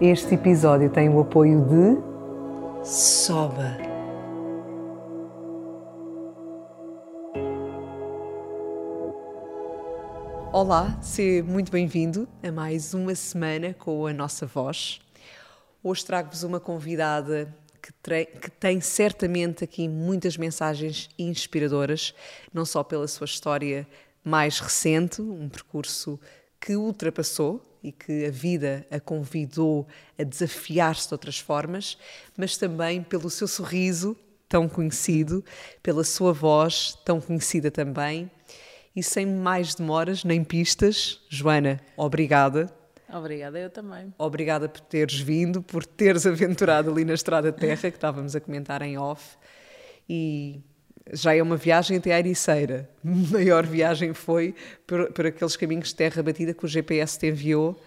Este episódio tem o apoio de Soba. Olá, seja muito bem-vindo a mais uma semana com a nossa voz. Hoje trago-vos uma convidada que, que, tem certamente aqui muitas mensagens inspiradoras, não só pela sua história mais recente, um percurso que ultrapassou e que a vida a convidou a desafiar-se de outras formas, mas também pelo seu sorriso tão conhecido, pela sua voz tão conhecida também. E sem mais demoras nem pistas, Joana, obrigada. Obrigada, eu também. Obrigada por teres vindo, por teres aventurado ali na Estrada Terra, que estávamos a comentar em off. E já é uma viagem até a Ericeira. A maior viagem foi por, por aqueles caminhos de terra batida que o GPS te enviou.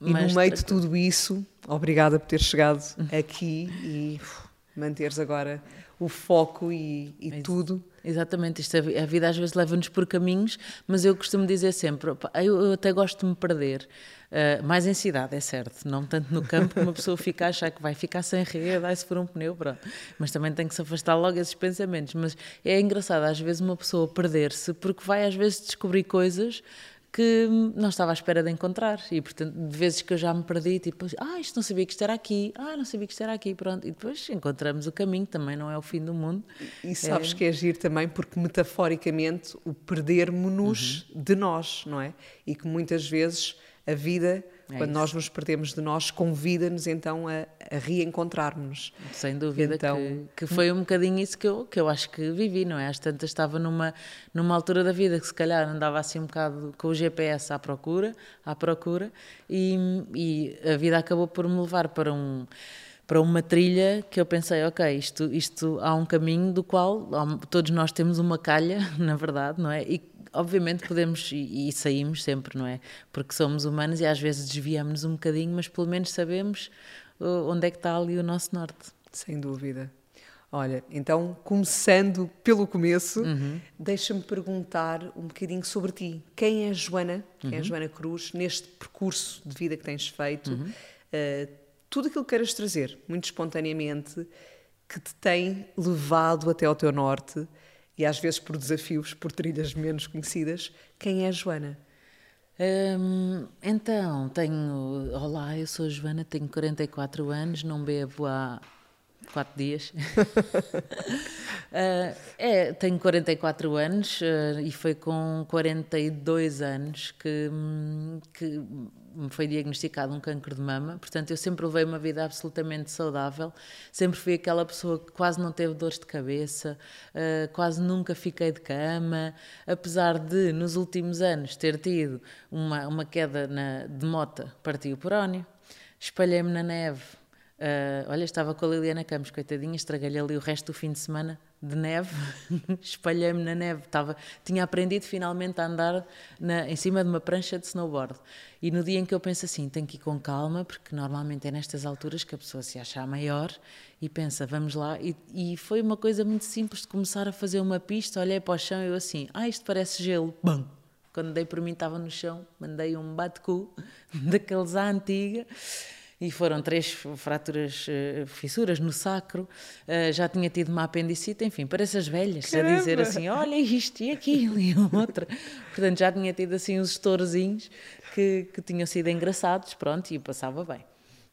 E Mas no meio de tudo isso, obrigada por ter chegado aqui e uf, manteres agora o foco e, e tudo. Exatamente, isto, a vida às vezes leva-nos por caminhos, mas eu costumo dizer sempre, eu, eu até gosto de me perder. Uh, mais em cidade, é certo, não tanto no campo, uma pessoa fica a achar que vai ficar sem rede, ai se for um pneu, pronto. Mas também tem que se afastar logo desses pensamentos. Mas é engraçado às vezes uma pessoa perder-se, porque vai às vezes descobrir coisas que não estava à espera de encontrar. E, portanto, de vezes que eu já me perdi, tipo, ah, isto não sabia que isto era aqui, ah, não sabia que isto era aqui, pronto. E depois encontramos o caminho, também não é o fim do mundo. E, sabes é... que é agir também porque, metaforicamente, o perdermos-nos uhum. de nós, não é? E que muitas vezes a vida, é quando isso. nós nos perdemos de nós, convida-nos então a, a reencontrarmos. Sem dúvida então, que, que, foi um bocadinho isso que eu, que eu acho que vivi, não é? Às tantas estava numa, numa altura da vida que se calhar andava assim um bocado com o GPS à procura, à procura, e, e a vida acabou por me levar para um para uma trilha que eu pensei, ok, isto, isto há um caminho do qual todos nós temos uma calha, na verdade, não é? E obviamente podemos e, e, saímos sempre, não é? Porque somos humanos e às vezes desviamos um bocadinho, mas pelo menos sabemos uh, onde é que está ali o nosso norte. Sem dúvida. Olha, então, começando pelo começo, uhum. deixa-me perguntar um bocadinho sobre ti. Quem é Joana? Quem é uhum. é Joana Cruz neste percurso de vida que tens feito? Uhum. Uh, tudo aquilo que queiras trazer, muito espontaneamente, que te tem levado até ao teu norte e às vezes por desafios, por trilhas menos conhecidas. Quem é a Joana? Hum, então, tenho. Olá, eu sou a Joana, tenho 44 anos, não bebo há quatro dias. uh, é, tenho 44 anos uh, e foi com 42 anos que, que me foi diagnosticado um cancro de mama, portanto eu sempre levei uma vida absolutamente saudável, sempre fui aquela pessoa que quase não teve dores de cabeça, uh, quase nunca fiquei de cama, apesar de nos últimos anos ter tido uma, uma queda na, de mota, partiu o perónio, espalhei-me na neve, Uh, olha, estava com a Liliana Campos, coitadinha, estraguei-lhe ali o resto do fim de semana de neve, espalhei-me na neve, estava, tinha aprendido finalmente a andar na, em cima de uma prancha de snowboard. E no dia em que eu penso assim, tenho que ir com calma, porque normalmente é nestas alturas que a pessoa se acha maior e pensa, vamos lá. E, e foi uma coisa muito simples de começar a fazer uma pista, olhei para o chão e eu assim, ah, isto parece gelo, bam! Quando dei por mim estava no chão, mandei um bate-cu daqueles à antiga e foram três fraturas, uh, fissuras no sacro, uh, já tinha tido uma apendicite, enfim, parece as velhas, Caramba. a dizer assim, olha isto e aquilo e outra. Portanto, já tinha tido assim uns estourzinhos que, que tinham sido engraçados, pronto, e passava bem.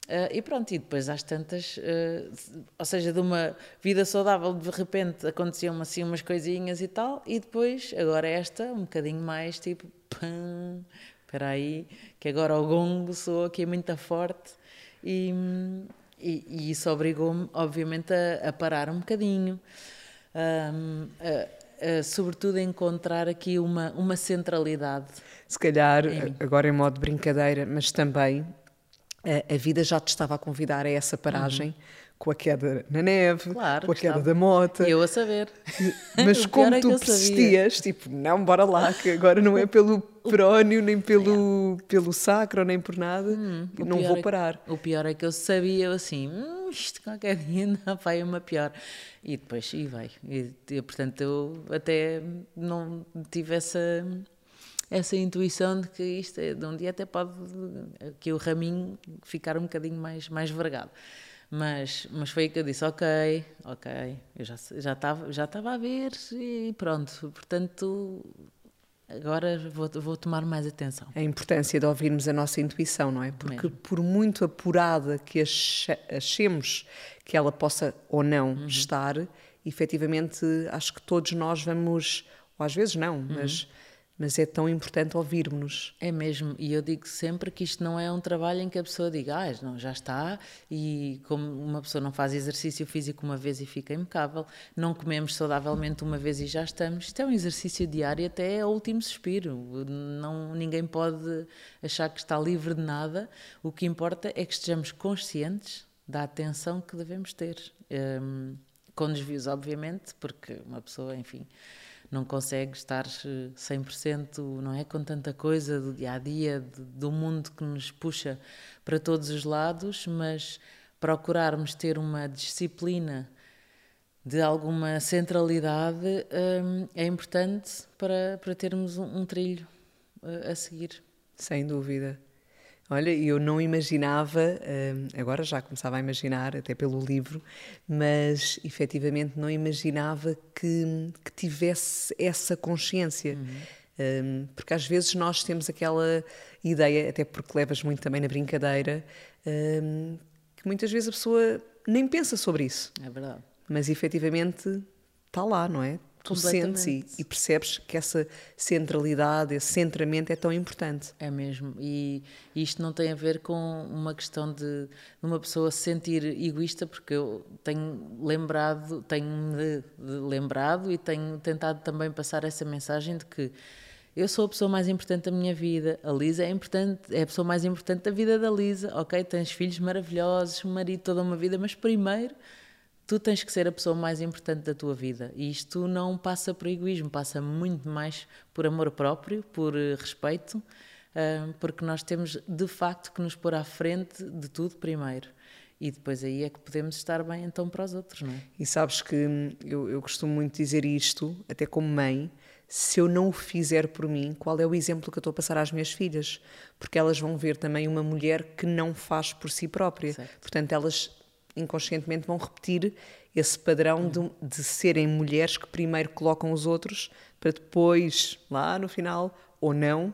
Uh, e pronto, e depois às tantas, uh, ou seja, de uma vida saudável, de repente aconteciam assim umas coisinhas e tal, e depois, agora esta, um bocadinho mais tipo, pam, espera aí, que agora o gongo soa aqui muito forte, e, e, e isso obrigou-me, obviamente, a, a, parar um bocadinho, um, a, a, sobretudo a encontrar aqui uma, uma centralidade. Se calhar, em agora em modo de brincadeira, mas também a, vida já te estava a convidar a essa paragem. Uhum com a queda na neve, claro, com a queda da moto. Eu a saber. Mas como é tu persistias, tipo, não, bora lá, que agora não é pelo perónio, nem pelo, pelo sacro, nem por nada, hum, não vou parar. É, o pior é que eu sabia assim, hum, isto qualquer dia vai uma pior. E depois, e vai. E, e, portanto, eu até não tive essa essa intuição de que isto é, de um dia até pode que o raminho ficar um bocadinho mais mais vergado mas, mas foi aí que eu disse, ok, ok, eu já já estava já estava a ver e pronto, portanto agora vou, vou tomar mais atenção. A importância de ouvirmos a nossa intuição, não é? Porque Mesmo. por muito apurada que achemos que ela possa ou não uhum. estar, efetivamente acho que todos nós vamos, ou às vezes não, uhum. mas mas é tão importante ouvirmos-nos. É mesmo, e eu digo sempre que isto não é um trabalho em que a pessoa diga, ah, não, já está, e como uma pessoa não faz exercício físico uma vez e fica impecável, não comemos saudavelmente uma vez e já estamos. Isto é um exercício diário até ao último suspiro. Não, ninguém pode achar que está livre de nada. O que importa é que estejamos conscientes da atenção que devemos ter. Um, com desvios, obviamente, porque uma pessoa, enfim não consegue estar 100%, eh, não é? Com tanta coisa do dia a dia, do mundo que nos puxa para todos os lados, mas procurarmos ter uma disciplina de alguma centralidade hum, é importante para, para termos um, um trilho uh, a seguir. Sem dúvida. Olha, eu não imaginava, hum, agora já começava a imaginar, até pelo livro, mas efetivamente não imaginava que, que tivesse essa consciência. Uhum. Um, porque às vezes nós temos aquela ideia, até porque levas muito também na brincadeira, um, que muitas vezes a pessoa nem pensa sobre isso. É verdade. Mas efetivamente está lá, não é? Tu sentes e, e, percebes que essa centralidade, esse centramento é tão importante. É mesmo. E, e isto não tem a ver com uma questão de, de, uma pessoa se sentir egoísta, porque eu tenho lembrado, tenho lembrado e tenho tentado também passar essa mensagem de que eu sou a pessoa mais importante da minha vida, a Lisa é importante, é a pessoa mais importante da vida da Lisa, ok? Tens filhos maravilhosos, marido, toda uma vida, mas primeiro tu tens que ser a pessoa mais importante da tua vida. E isto não passa por egoísmo, passa muito mais por amor próprio, por eh, respeito, porque nós temos de facto que nos pôr à frente de tudo primeiro. E depois aí é que podemos estar bem então para os outros, não é? E sabes que hum, eu, eu costumo muito dizer isto, até como mãe, se eu não o fizer por mim, qual é o exemplo que eu estou a passar às minhas filhas? Porque elas vão ver também uma mulher que não faz por si própria. Certo. Portanto, elas inconscientemente vão repetir esse padrão de, de, serem mulheres que primeiro colocam os outros para depois, lá no final, ou não,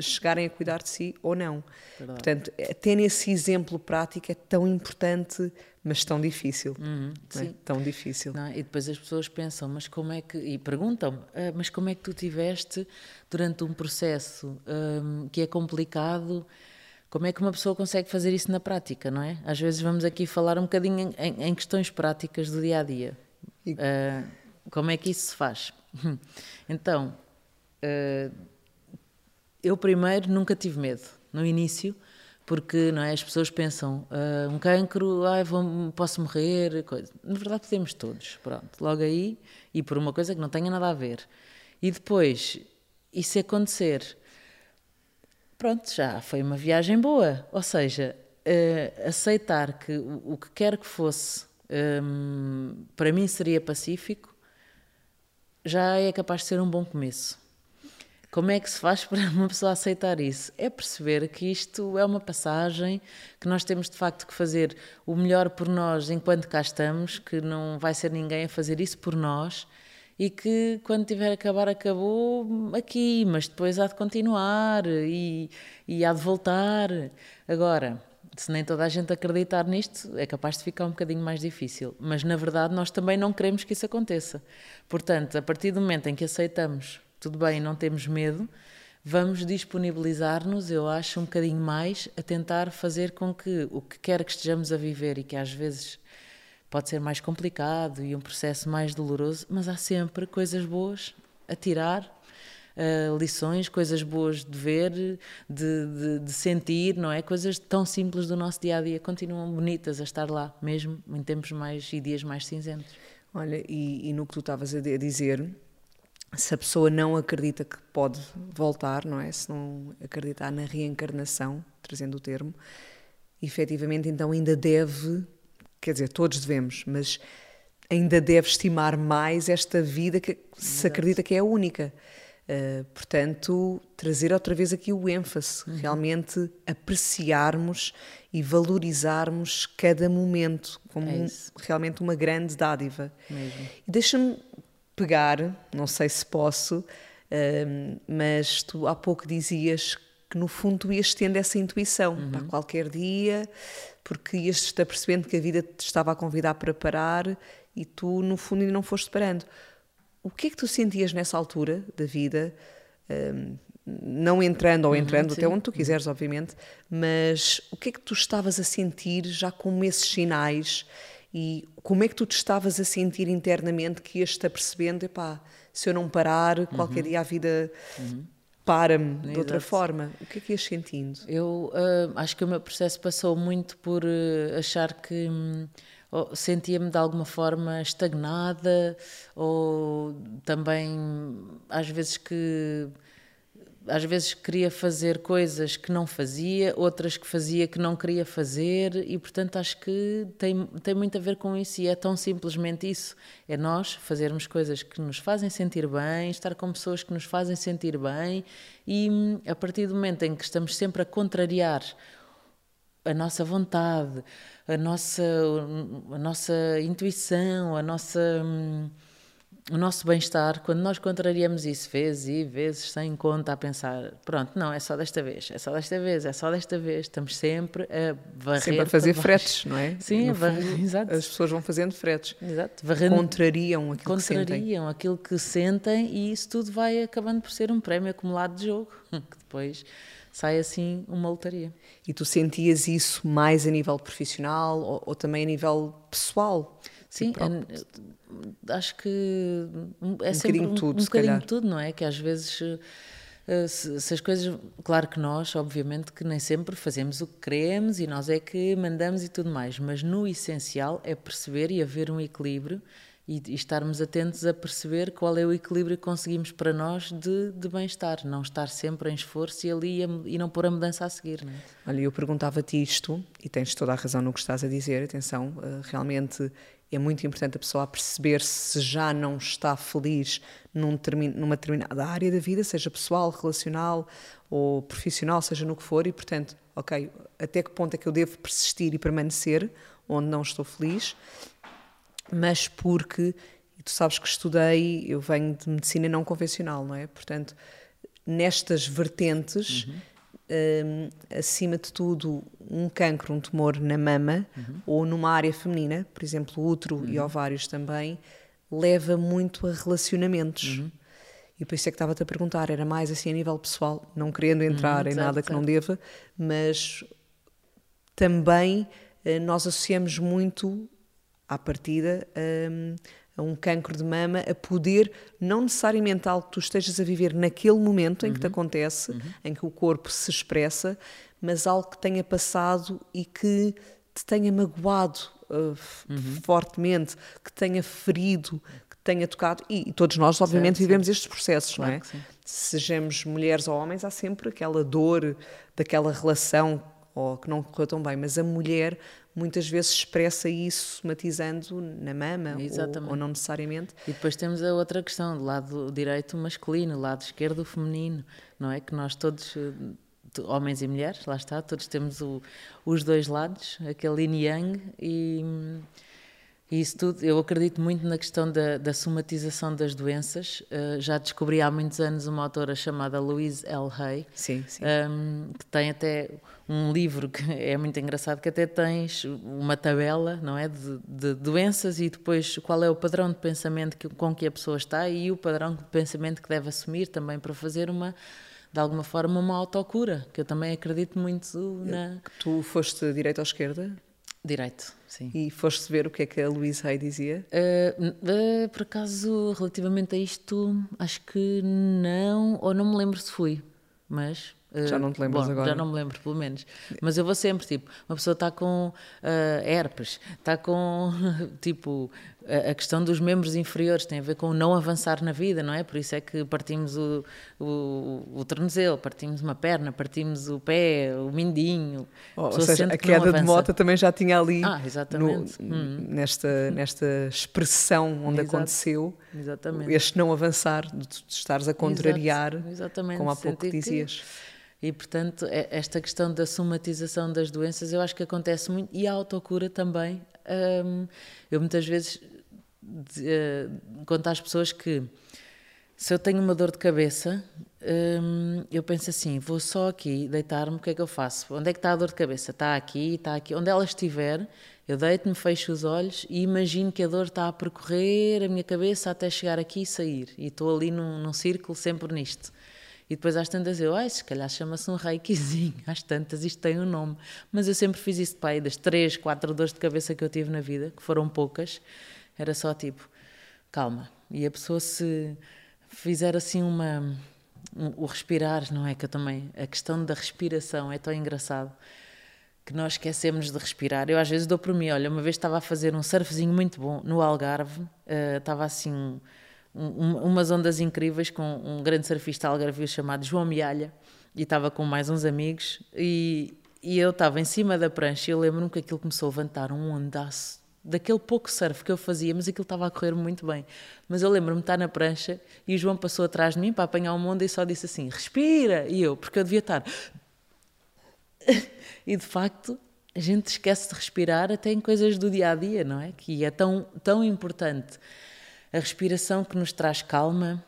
chegarem a cuidar de si ou não. Verdade. Portanto, até nesse exemplo prático é tão importante, mas tão difícil. Uhum, é? Tão difícil. Não, e depois as pessoas pensam, mas como é que. E perguntam ah, mas como é que tu tiveste durante um processo um, que é complicado? Como é que uma pessoa consegue fazer isso na prática, não é? Às vezes vamos aqui falar um bocadinho em, em questões práticas do dia a dia. E... Uh, como é que isso se faz? então, uh, eu primeiro nunca tive medo no início, porque não é, as pessoas pensam uh, um cancro, ah, vou, posso morrer, coisa. na verdade podemos todos, pronto, logo aí e por uma coisa que não tenha nada a ver. E depois, isso acontecer, pronto, já foi uma viagem boa. Ou seja, uh, aceitar que o, o, que quer que fosse um, ehm, para mim seria pacífico já é capaz de ser um bom começo. Como é que se faz para uma pessoa aceitar isso? É perceber que isto é uma passagem, que nós temos de facto que fazer o melhor por nós enquanto cá estamos, que não vai ser ninguém a fazer isso por nós e que quando tiver a acabar acabou aqui, mas depois há de continuar e, e há de voltar. Agora, se nem toda a gente acreditar nisto, é capaz de ficar um bocadinho mais difícil. Mas na verdade nós também não queremos que isso aconteça. Portanto, a partir do momento em que aceitamos, tudo bem, não temos medo, vamos disponibilizar-nos, eu acho, um bocadinho mais a tentar fazer com que o que quer que estejamos a viver e que às vezes pode ser mais complicado e um processo mais doloroso, mas há sempre coisas boas a tirar uh, lições, coisas boas de ver, de, de, de, sentir, não é? Coisas tão simples do nosso dia a dia continuam bonitas a estar lá, mesmo em tempos mais e dias mais cinzentos. Olha, e, e no que tu estavas a dizer, se a pessoa não acredita que pode voltar, não é? Se não acreditar na reencarnação, trazendo o termo, efetivamente então ainda deve, quer dizer, todos devemos, mas ainda deve estimar mais esta vida que se acredita que é a única. Uh, portanto, trazer outra vez aqui o ênfase, uhum. realmente apreciarmos e valorizarmos cada momento como é realmente uma grande dádiva. Mesmo. E deixa-me pegar, não sei se posso, uh, mas tu há pouco dizias que no fundo tu ias tendo essa intuição uhum. para qualquer dia, porque ias estar percebendo que a vida te estava a convidar para parar e tu no fundo ainda não foste parando. O que é que tu sentias nessa altura da vida? Um, não entrando ou uhum, entrando, uhum, até onde tu quiseres, obviamente, mas o que é que tu estavas a sentir já com esses sinais e como é que tu te estavas a sentir internamente que ias-te apercebendo, epá, se eu não parar, qualquer uhum. dia a vida uhum. Para-me de outra forma. O que é que ias sentindo? Eu uh, acho que o meu processo passou muito por uh, achar que. Hum, sentia-me de alguma forma estagnada ou também às vezes que às vezes queria fazer coisas que não fazia, outras que fazia que não queria fazer, e portanto acho que tem, tem muito a ver com isso, e é tão simplesmente isso: é nós fazermos coisas que nos fazem sentir bem, estar com pessoas que nos fazem sentir bem, e a partir do momento em que estamos sempre a contrariar a nossa vontade, a nossa, a nossa intuição, a nossa, o nosso bem-estar, quando nós contrariamos isso vezes e vezes sem conta a pensar, pronto, não, é só desta vez, é só desta vez, é só desta vez, estamos sempre a varrer. Sempre a fazer fretes, não é? Sim, varrer, exato. As pessoas vão fazendo fretes. Exato. Varrendo, contrariam aquilo contrariam que sentem. aquilo que sentem e isso tudo vai acabando por ser um prémio acumulado de jogo, que depois sai assim uma lotaria. E tu sentias isso mais a nível profissional ou, ou também a nível pessoal? Sim, é, acho que é um sempre um, tudo, um bocadinho de tudo, não é? Que às vezes eh, se, se, as coisas, claro que nós, obviamente, que nem sempre fazemos o que queremos e nós é que mandamos e tudo mais, mas no essencial é perceber e haver um equilíbrio e, e, estarmos atentos a perceber qual é o equilíbrio que conseguimos para nós de, de bem-estar, não estar sempre em esforço e ali a, e não pôr a mudança a seguir. Não é? Olha, eu perguntava-te isto, e tens toda a razão no que estás a dizer, atenção, eh, realmente é muito importante a pessoa perceber se já não está feliz num numa determinada área da vida, seja pessoal, relacional ou profissional, seja no que for, e portanto, ok, até que ponto é que eu devo persistir e permanecer onde não estou feliz mas porque, e tu sabes que estudei, eu venho de medicina não convencional, não é? Portanto, nestas vertentes, uhum. Um, acima de tudo, um cancro, um tumor na mama uhum. ou numa área feminina, por exemplo, útero uhum. e ovários também, leva muito a relacionamentos. Uhum. E por isso é que estava-te a perguntar, era mais assim a nível pessoal, não querendo entrar uhum, em certo, nada que certo. não deva, mas também eh, nós associamos muito à partida, um, a um cancro de mama, a poder, não necessariamente algo que tu estejas a viver naquele momento em uhum. que te uhum. acontece, uhum. em que o corpo se expressa, mas algo que tenha passado e que te tenha magoado uh, uhum. fortemente, que tenha ferido, que tenha tocado. E, e todos nós, obviamente, certo, vivemos estes processos, claro não é? Sejamos mulheres ou homens, há sempre aquela dor daquela relação ou que não correu tão bem, mas a mulher muitas vezes expressa isso somatizando na mama ou, ou, não necessariamente. E depois temos a outra questão, do lado direito masculino, lado esquerdo feminino, não é? Que nós todos, eh, homens e mulheres, lá está, todos temos o, os dois lados, aquele yin yang e... E isso tudo, eu acredito muito na questão da, da somatização das doenças. Uh, já descobri há muitos anos uma autora chamada Louise L. Hay, sim, sim. Um, ehm, que tem até um livro que é muito engraçado, que até tens uma tabela, não é, de, de doenças e depois qual é o padrão de pensamento que, com que a pessoa está e o padrão de pensamento que deve assumir também para fazer uma de alguma forma uma autocura, que eu também acredito muito na... Tu foste direita ou esquerda? Direito, sim. E foste ver o que é que a Louise Hay dizia? Uh, uh, por acaso, relativamente a isto, acho que não, ou não me lembro se fui, mas já não te lembras Bom, agora? Já não me lembro, pelo menos. Mas eu vou sempre, tipo, uma pessoa está com uh, herpes, está com, tipo, a, questão dos membros inferiores tem a ver com não avançar na vida, não é? Por isso é que partimos o, o, o tornozelo, partimos uma perna, partimos o pé, o mindinho. Oh, ou seja, a queda de moto também já tinha ali, ah, exatamente. No, hum. nesta, nesta expressão onde Exato. aconteceu exatamente. este não avançar, de, estares a contrariar, Exato. Como há pouco dizias. Que e, portanto, é, esta questão da somatização das doenças eu acho que acontece muito e a autocura também. Um, eu muitas vezes uh, conto às pessoas que se eu tenho uma dor de cabeça, um, eu penso assim: vou só aqui deitar-me, o que é que eu faço? Onde é que está a dor de cabeça? Está aqui, está aqui. Onde ela estiver, eu deito-me, fecho os olhos e imagino que a dor está a percorrer a minha cabeça até chegar aqui e sair. E estou ali num, num círculo sempre nisto. E depois às tantas eu, ai, se calhar chama-se um reikizinho, às tantas isto tem um nome. Mas eu sempre fiz isso pai, das três, quatro dores de cabeça que eu tive na vida, que foram poucas, era só tipo, calma. E a pessoa se fizer assim uma. Um, o respirar, não é? Que eu também. A questão da respiração é tão engraçado que nós esquecemos de respirar. Eu às vezes dou por mim, olha, uma vez estava a fazer um surfzinho muito bom no Algarve, uh, estava assim um, umas ondas incríveis com um grande surfista algarvio chamado João Mialha e estava com mais uns amigos e, e eu estava em cima da prancha e eu lembro-me que aquilo começou a levantar um ondaço daquele pouco surf que eu fazia, mas aquilo estava a correr muito bem. Mas eu lembro-me de estar na prancha e o João passou atrás de mim para apanhar uma onda e só disse assim: respira! E eu, porque eu devia estar. e de facto, a gente esquece de respirar até em coisas do dia a dia, não é? Que é tão, tão importante a respiração que nos traz calma,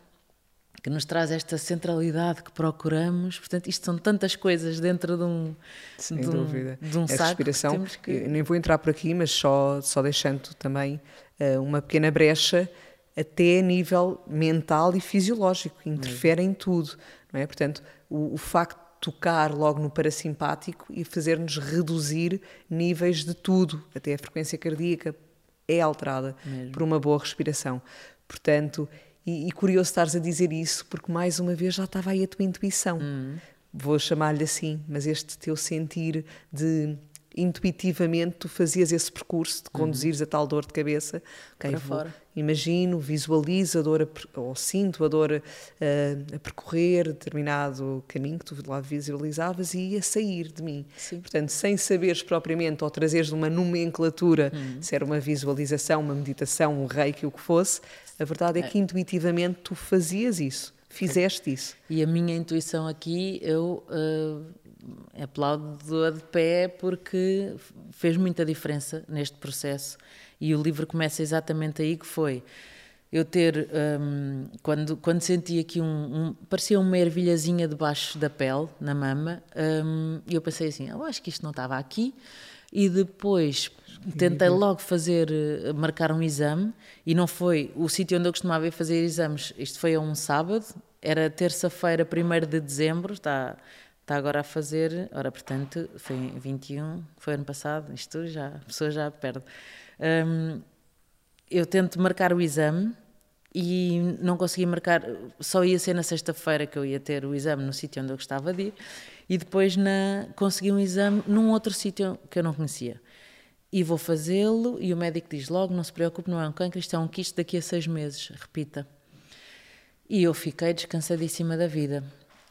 que nos traz esta centralidade que procuramos. Portanto, isto são tantas coisas dentro de um, Sem de um, dúvida. De um a respiração, que... eu nem vou entrar por aqui, mas só, só deixando também uh, uma pequena brecha até a nível mental e fisiológico, interfere em tudo, não é? Portanto, o, o facto de tocar logo no parasimpático e fazer-nos reduzir níveis de tudo, até a frequência cardíaca, é alterada Mesmo. por uma boa respiração. Portanto, e, e, curioso estares a dizer isso, porque mais uma vez já estava aí a tua intuição. Uhum. Vou chamar-lhe assim, mas este teu sentir de intuitivamente tu fazias esse percurso de conduzires uhum. a tal dor de cabeça. Okay, Para vou, fora. Imagino, visualizo a dor, a, ou sinto a dor a, eh, a, percorrer determinado caminho que tu lá visualizavas e a sair de mim. Sim. Portanto, sem saberes propriamente ou trazeres uma nomenclatura, uhum. se era uma visualização, uma meditação, um reiki, o que fosse, a verdade é, é que intuitivamente tu fazias isso. Fizeste isso. E a minha intuição aqui, eu uh, aplaudo de pé porque fez muita diferença neste processo e o livro começa exatamente aí que foi eu ter um, quando quando senti aqui um, um, parecia uma ervilhazinha debaixo da pele na mama um, eu pensei assim eu acho que isto não estava aqui e depois tentei logo fazer eh, marcar um exame e não foi o sítio onde eu costumava ir fazer exames isto foi a um sábado era terça-feira 1 de dezembro está está agora a fazer, ora, portanto, foi em 21, foi ano passado, isto já, a pessoa já perde. Um, eu tento marcar o exame e não consegui marcar, só ia ser na sexta-feira que eu ia ter o exame no sítio onde eu gostava de ir e depois na, consegui um exame num outro sítio que eu não conhecia. E vou fazê-lo e o médico diz logo, não se preocupe, não é um cancro, isto é um quiste daqui a seis meses, repita. E eu fiquei descansadíssima da vida.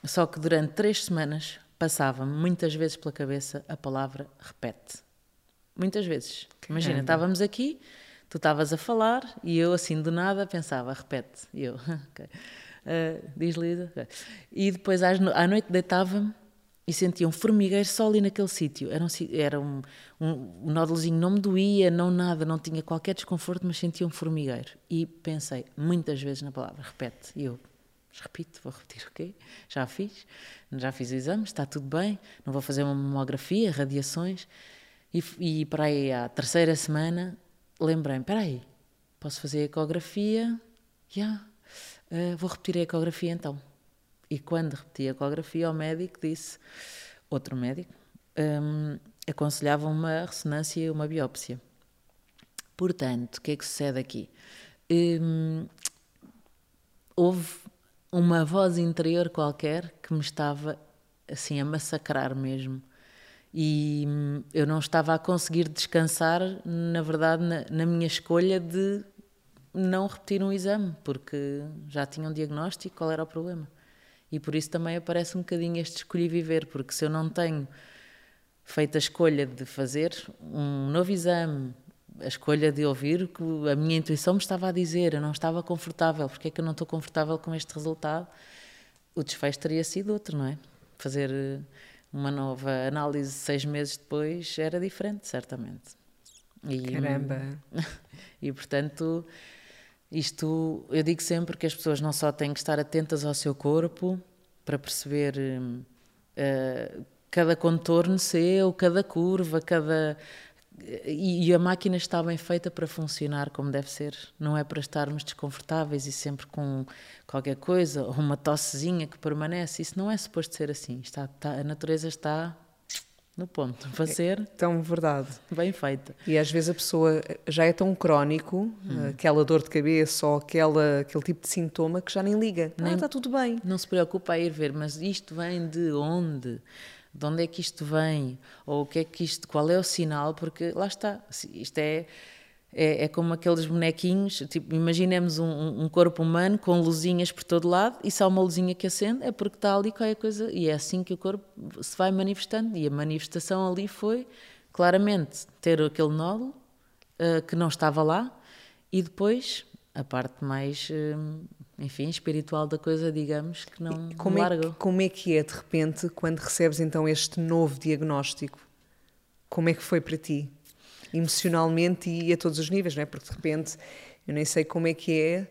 Só que durante três semanas passava-me muitas vezes pela cabeça a palavra repete. Muitas vezes. Imagina, estávamos aqui, tu estavas a falar e eu assim do nada pensava, repete. E eu, ok. Uh, diz Lisa. Okay. E depois à noite deitava-me e sentia um formigueiro só ali naquele sítio. Era, um, era um, um, um nódulozinho, não me doía, não nada, não tinha qualquer desconforto, mas sentia um formigueiro. E pensei muitas vezes na palavra repete. E eu, repito, vou repetir o quê? Já fiz, já fiz o exame, está tudo bem, não vou fazer uma mamografia, radiações. E, e para aí, à terceira semana, lembrei-me, espera aí, posso fazer ecografia? Já, yeah. uh, vou repetir a ecografia então. E quando repeti a ecografia, o médico disse, outro médico, um, aconselhavam uma ressonância e uma biópsia. Portanto, o que é que sucede aqui? Hum, houve uma voz interior qualquer que me estava assim a massacrar mesmo. E hum, eu não estava a conseguir descansar, na verdade, na, na minha escolha de não repetir um exame, porque já tinha um diagnóstico, qual era o problema? E por isso também aparece um bocadinho este escolhi viver, porque se eu não tenho feito a escolha de fazer um novo exame, a escolha de ouvir o que a minha intuição me estava a dizer, eu não estava confortável, porque é que eu não estou confortável com este resultado? O desfecho teria sido outro, não é? Fazer eh, uma nova análise seis meses depois era diferente, certamente. E, Caramba! E portanto, isto eu digo sempre que as pessoas não só têm que estar atentas ao seu corpo para perceber uh, cada contorno seu, cada curva, cada e, a máquina está bem feita para funcionar como deve ser. Não é para estarmos desconfortáveis e sempre com qualquer coisa, ou uma tossezinha que permanece. Isso não é suposto ser assim. Está, está, a natureza está no ponto. Para é tão verdade. bem feita. E às vezes a pessoa já é tão crónico hum. aquela dor de cabeça ou aquela, aquele tipo de sintoma que já nem liga. Nem, ah, está tudo bem. não se preocupa a ir ver mas isto vem de onde? De onde é que isto vem, ou o que é que isto, qual é o sinal, porque lá está, isto é, é, é como aqueles bonequinhos, tipo, imaginemos um, um, corpo humano com luzinhas por todo lado e só uma luzinha que acende, é porque está ali qualquer coisa, e é assim que o corpo se vai manifestando, e a manifestação ali foi, claramente, ter aquele nódulo uh, que não estava lá, e depois a parte mais uh, enfim, espiritual da coisa, digamos, que não como. É que, como é que é, de repente, quando recebes então este novo diagnóstico? Como é que foi para ti? Emocionalmente e a todos os níveis, não é? Porque de repente, eu nem sei como é que é,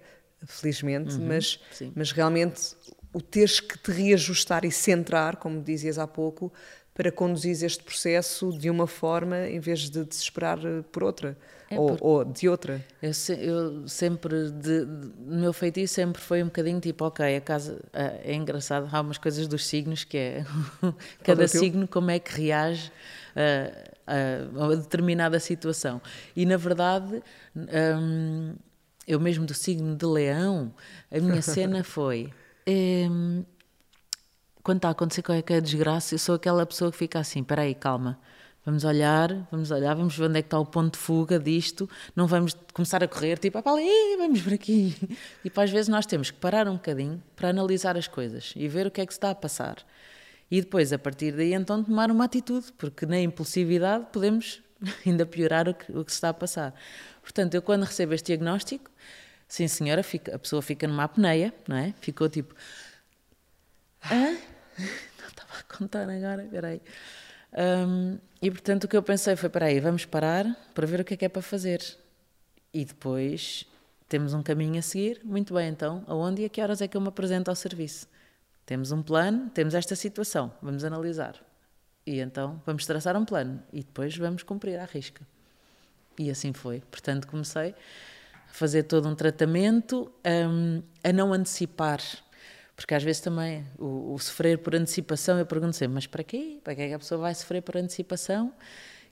felizmente, uhum, mas, mas realmente o teres que te reajustar e centrar, como dizias há pouco, para conduzir este processo de uma forma em vez de desesperar por outra. É ou, ou, de outra? Eu, se, eu sempre, de, de, no meu feitiço sempre foi um bocadinho tipo, ok, a casa é engraçado, há umas coisas dos signos que é cada signo como é que reage a, a, a determinada situação. E na verdade, hum, eu mesmo do signo de leão, a minha cena foi. Hum, quando está a acontecer qualquer desgraça, eu sou aquela pessoa que fica assim: espera aí, calma Vamos olhar, vamos olhar, vamos ver onde é que está o ponto de fuga disto, não vamos começar a correr, tipo, ah, para ali, vamos por aqui. Tipo, às vezes nós temos que parar um bocadinho para analisar as coisas e ver o que é que se está a passar. E depois, a partir daí, então, tomar uma atitude, porque na impulsividade podemos ainda piorar o que, o que se está a passar. Portanto, eu quando recebo este diagnóstico, sim senhora, fica, a pessoa fica numa apneia, não é? Ficou tipo... Hã? Não estava a contar agora, peraí. Um, e portanto o que eu pensei foi: para aí, vamos parar para ver o que é que é para fazer. E depois temos um caminho a seguir. Muito bem, então, aonde e a que horas é que eu me apresento ao serviço? Temos um plano, temos esta situação, vamos analisar. E então vamos traçar um plano e depois vamos cumprir à risca. E assim foi. Portanto, comecei a fazer todo um tratamento, um, a não antecipar porque às vezes também o, o sofrer por antecipação, eu pergunto sempre, mas para quê? Para que é que a pessoa vai sofrer por antecipação?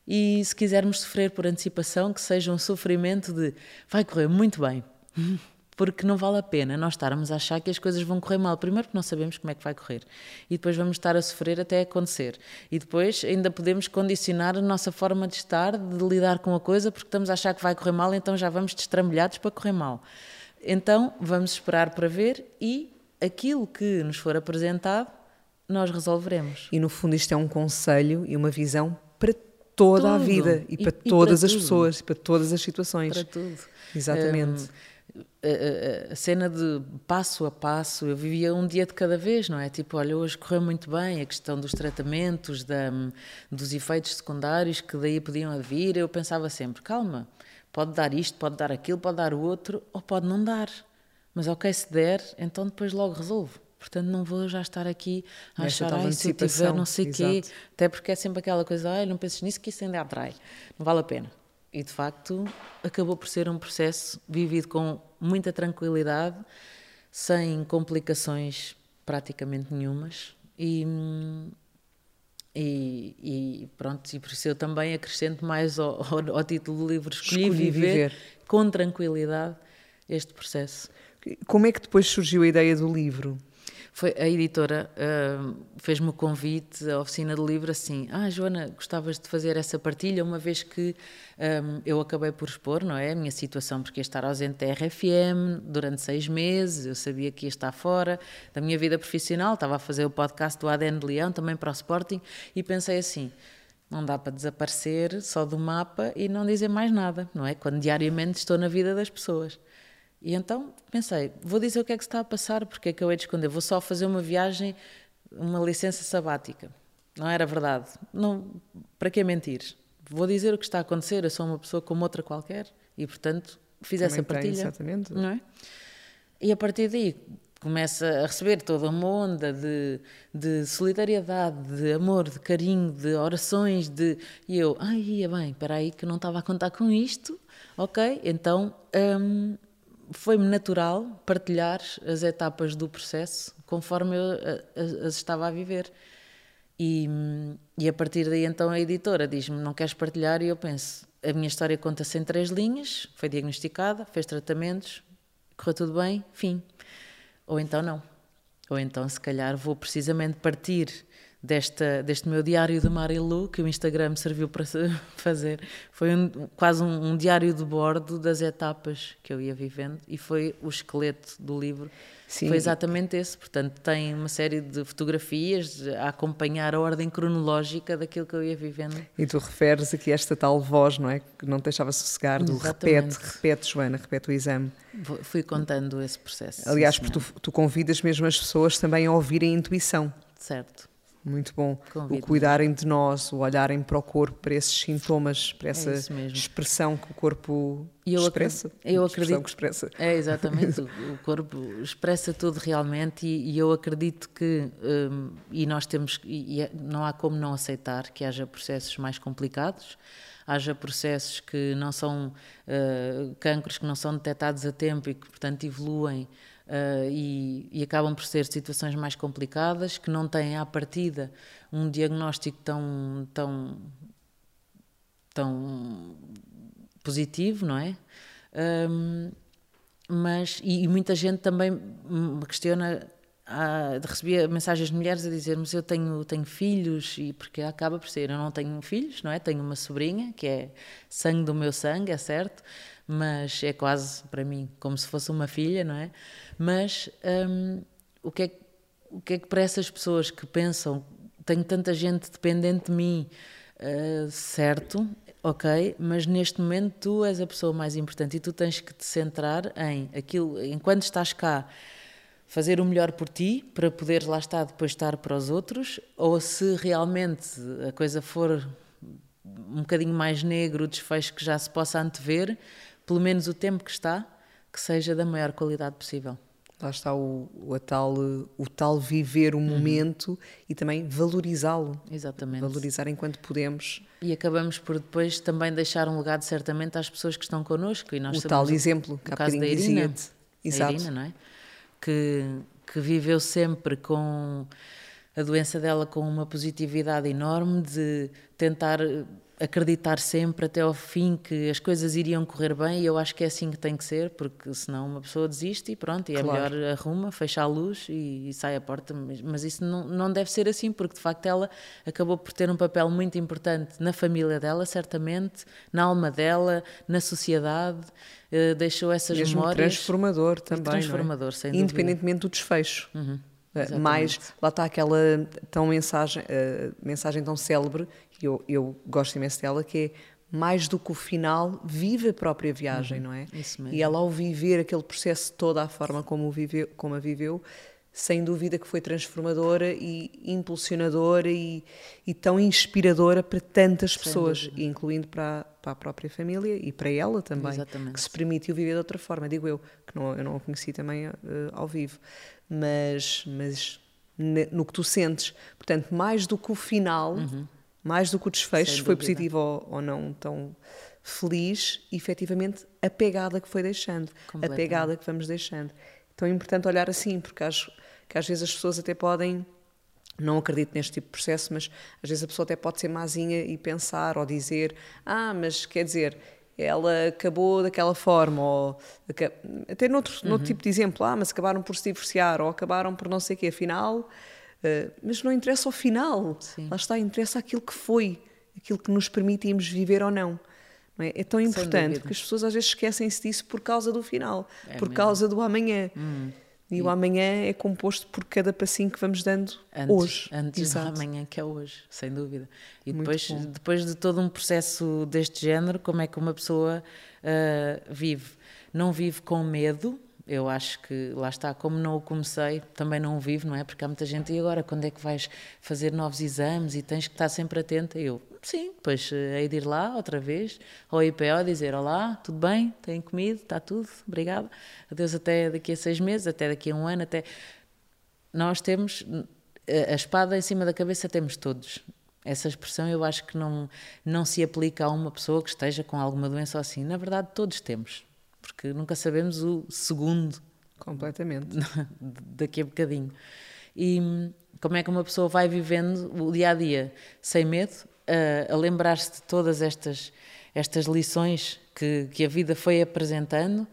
E se quisermos sofrer por antecipação, que seja um sofrimento de vai correr muito bem. Porque não vale a pena nós estarmos a achar que as coisas vão correr mal. Primeiro, porque não sabemos como é que vai correr. E depois vamos estar a sofrer até acontecer. E depois ainda podemos condicionar a nossa forma de estar, de lidar com a coisa, porque estamos a achar que vai correr mal, então já vamos destrambelhados para correr mal. Então vamos esperar para ver e aquilo que nos for apresentado, nós resolveremos. E no fundo isto é um conselho e uma visão para toda tudo. a vida e, e para todas para as tudo. pessoas, e para todas as situações. Para tudo. Exatamente. Um, a, a, cena de passo a passo, eu vivia um dia de cada vez, não é? Tipo, olha, hoje correu muito bem a questão dos tratamentos, da, dos efeitos secundários que daí podiam vir. Eu pensava sempre, calma, pode dar isto, pode dar aquilo, pode dar o outro, ou pode não dar. Mas ok, se der, então depois logo resolvo. Portanto, não vou já estar aqui a achar, ai, se eu tiver não sei o quê. Até porque é sempre aquela coisa, ai, não penses nisso que isso ainda atrai. Não vale a pena. E de facto, acabou por ser um processo vivido com muita tranquilidade, sem complicações praticamente nenhumas. E, e, e, pronto, e por isso eu também acrescento mais ao, ao, ao título do livro Escolhi, Escolhi viver, viver. com tranquilidade este processo. Como é que depois surgiu a ideia do livro? Foi a editora uh, fez-me o convite à oficina do livro assim, ah Joana, gostavas de fazer essa partilha uma vez que um, eu acabei por expor, não é, a minha situação porque ia estar ausente da RFM durante seis meses, eu sabia que ia estar fora da minha vida profissional, estava a fazer o podcast do ADN de Leão também para o Sporting e pensei assim, não dá para desaparecer só do mapa e não dizer mais nada, não é? Quando diariamente estou na vida das pessoas. E então pensei, vou dizer o que é que está a passar, porque é que eu hei de esconder? Vou só fazer uma viagem, uma licença sabática. Não era verdade. Não, para que mentir? Vou dizer o que está a acontecer, eu sou uma pessoa como outra qualquer e, portanto, fiz Também essa partilha. Tem, exatamente. Não é? E a partir daí começa a receber toda uma onda de, de solidariedade, de amor, de carinho, de orações, de... E eu, ai, ia bem, espera aí que eu não estava a contar com isto, ok? Então... Hum, foi-me natural partilhar as etapas do processo conforme eu as estava a viver. E, e a partir daí, então, a editora diz-me: Não queres partilhar? E eu penso: A minha história conta-se em três linhas. Foi diagnosticada, fez tratamentos, correu tudo bem, fim. Ou então não. Ou então, se calhar, vou precisamente partir desta, deste meu diário de Marilu, que o Instagram serviu para fazer. Foi um, quase um, um, diário de bordo das etapas que eu ia vivendo e foi o esqueleto do livro. Sim. Foi exatamente esse. Portanto, tem uma série de fotografias a acompanhar a ordem cronológica daquilo que eu ia vivendo. E tu referes aqui esta tal voz, não é? Que não te deixava sossegar, do exatamente. repete, repete, Joana, repete o exame. Fui contando esse processo. Aliás, porque tu, tu convidas mesmo as pessoas também a ouvirem a intuição. Certo. Muito bom. Convido. O cuidarem de nós, o olharem para o corpo, para esses sintomas, para essa é expressão que o corpo eu expressa. eu acredito que expressa. É, exatamente. o corpo expressa tudo realmente e, e eu acredito que, um, e nós temos, e, e não há como não aceitar que haja processos mais complicados, haja processos que não são, uh, cancros que não são detectados a tempo e que, portanto, evoluem Uh, e, e, acabam por ser situações mais complicadas, que não têm à partida um diagnóstico tão, tão, tão positivo, não é? Um, mas, e, e, muita gente também me questiona, ah, recebia mensagens de mulheres a dizer mas eu tenho, tenho filhos, e porque acaba por ser, eu não tenho filhos, não é? Tenho uma sobrinha, que é sangue do meu sangue, é certo, mas é quase para mim como se fosse uma filha, não é? Mas um, o, que é, o que é que para essas pessoas que pensam tenho tanta gente dependente de mim, uh, certo, ok, mas neste momento tu és a pessoa mais importante e tu tens que te centrar em aquilo, enquanto estás cá, fazer o melhor por ti para poderes lá estar depois estar para os outros, ou se realmente a coisa for um bocadinho mais negro, o desfecho que já se possa antever, pelo menos o tempo que está, que seja da maior qualidade possível. Lá está o, o, tal, o tal viver o uhum. momento uhum. e também valorizá-lo. Exatamente. Valorizar enquanto podemos. E acabamos por depois também deixar um legado certamente às pessoas que estão connosco. E nós o tal exemplo que há caso da Irina, Exato. Irina, não é? Que, que viveu sempre com a doença dela com uma positividade enorme de tentar acreditar sempre até ao fim que as coisas iriam correr bem e eu acho que é assim que tem que ser, porque senão uma pessoa desiste e pronto, e é claro. melhor arruma, fecha a luz e, e, sai a porta, mas, mas isso não, não deve ser assim, porque de facto ela acabou por ter um papel muito importante na família dela, certamente, na alma dela, na sociedade, uh, deixou essas Mesmo memórias. transformador também, é? transformador, sem dúvida. Independentemente do desfecho. Uhum. Uh, mais, lá está aquela tão mensagem, uh, mensagem tão célebre eu, eu gosto imenso dela, que é mais do que o final, vive a própria viagem, uhum, não é? Isso mesmo. E ela, ao viver aquele processo toda a forma como, viveu, como a viveu, sem dúvida que foi transformadora e impulsionadora e, e tão inspiradora para tantas pessoas, incluindo para, para a própria família e para ela também, Exatamente. que se permitiu viver de outra forma, digo eu, que não, eu não a conheci também uh, ao vivo, mas, mas no que tu sentes, portanto, mais do que o final. Uhum mais do que o desfecho, foi positivo ou, ou, não tão feliz, efetivamente a pegada que foi deixando, a pegada que vamos deixando. Então é importante olhar assim, porque acho que às vezes as pessoas até podem não acredito neste tipo de processo, mas às vezes a pessoa até pode ser mazinha e pensar ou dizer: Ah, mas quer dizer, ela acabou daquela forma, ou até noutro, uhum. noutro tipo de exemplo: Ah, mas acabaram por se divorciar, ou acabaram por não sei o quê, afinal. Uh, mas não interessa o final, Sim. lá está, interessa aquilo que foi, aquilo que nos permitimos viver ou não. não é? é? tão importante que as pessoas às vezes esquecem-se disso por causa do final, é por mesmo. causa do amanhã. Hum. E, o amanhã é composto por cada passinho que vamos dando antes, hoje. Antes do amanhã, que é hoje, sem dúvida. E depois, depois de todo um processo deste género, como é que uma pessoa uh, vive? Não vive com medo, eu acho que lá está, como não o comecei, também não o vivo, não é? Porque há muita gente, e agora quando é que vais fazer novos exames e tens que estar sempre atenta? Eu, sim, depois eh, hei de ir lá outra vez, ao IPO, dizer: Olá, tudo bem? Têm comido? Está tudo? Obrigada. Adeus até daqui a seis meses, até daqui a um ano, até. Nós temos eh, a espada em cima da cabeça, temos todos. Essa expressão eu acho que não, não se aplica a uma pessoa que esteja com alguma doença ou assim. Na verdade, todos temos porque nunca sabemos o segundo. Completamente. Daqui a bocadinho. E como é que uma pessoa vai vivendo o dia a dia sem medo, a, a lembrar-se de todas estas, estas lições que, que a vida foi apresentando.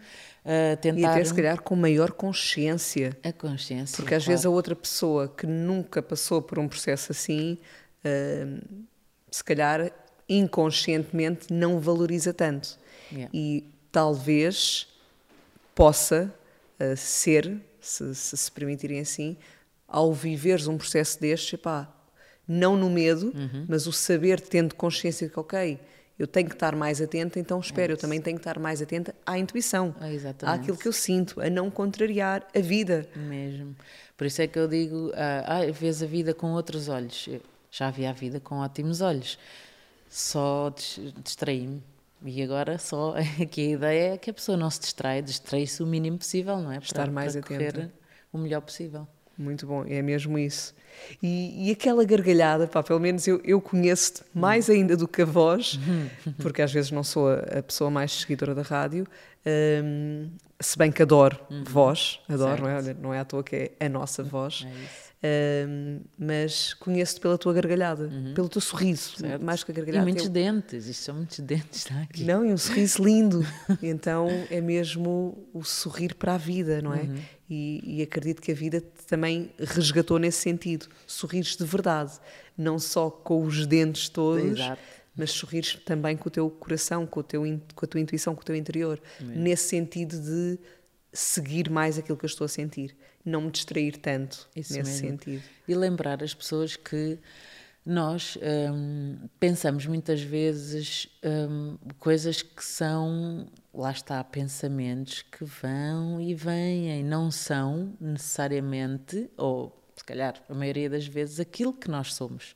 A tentar... E até se calhar com maior consciência. A consciência. Porque às claro. vezes a outra pessoa que nunca passou por um processo assim, uh, se calhar inconscientemente não valoriza tanto. Yeah. E talvez possa uh, ser, se, se, se permitirem assim, ao viveres um processo destes, epá, não no medo, uhum. mas o saber tendo consciência de que, ok, eu tenho que estar mais atenta, então espero, é eu também tenho que estar mais atenta à intuição, é àquilo que eu sinto, a não contrariar a vida. Mesmo. Por isso é que eu digo, ah, ah vês a vida com outros olhos. Eu já vi a vida com ótimos olhos. Só distraí-me e agora só aqui a ideia é que a pessoa não se distrai, distrai-se o mínimo possível, não é? Para, Estar mais para atenta. o melhor possível. Muito bom, é mesmo isso. E, e aquela gargalhada, pá, pelo menos eu, eu conheço-te mais hum. ainda do que a voz, porque às vezes não sou a, a pessoa mais seguidora da rádio, um, se bem que adoro uhum. voz, adoro, não é? não é à toa que é a nossa voz. É isso mas conheço-te pela tua gargalhada, uhum. pelo teu sorriso, certo. mais que a gargalhada. E muitos eu... dentes, isto são muitos dentes, está aqui. Não, e um sorriso lindo. então é mesmo o sorrir para a vida, não é? Uhum. E, e, acredito que a vida também resgatou nesse sentido. Sorrires de verdade, não só com os dentes todos. Exato mas sorrires também com o teu coração, com, o teu, com a tua intuição, com o teu interior, nesse sentido de seguir mais aquilo que eu estou a sentir, não me distrair tanto Isso nesse mesmo. sentido. E lembrar as pessoas que nós hum, pensamos muitas vezes hum, coisas que são, lá está, pensamentos que vão e vêm, não são necessariamente, ou se calhar a maioria das vezes, aquilo que nós somos.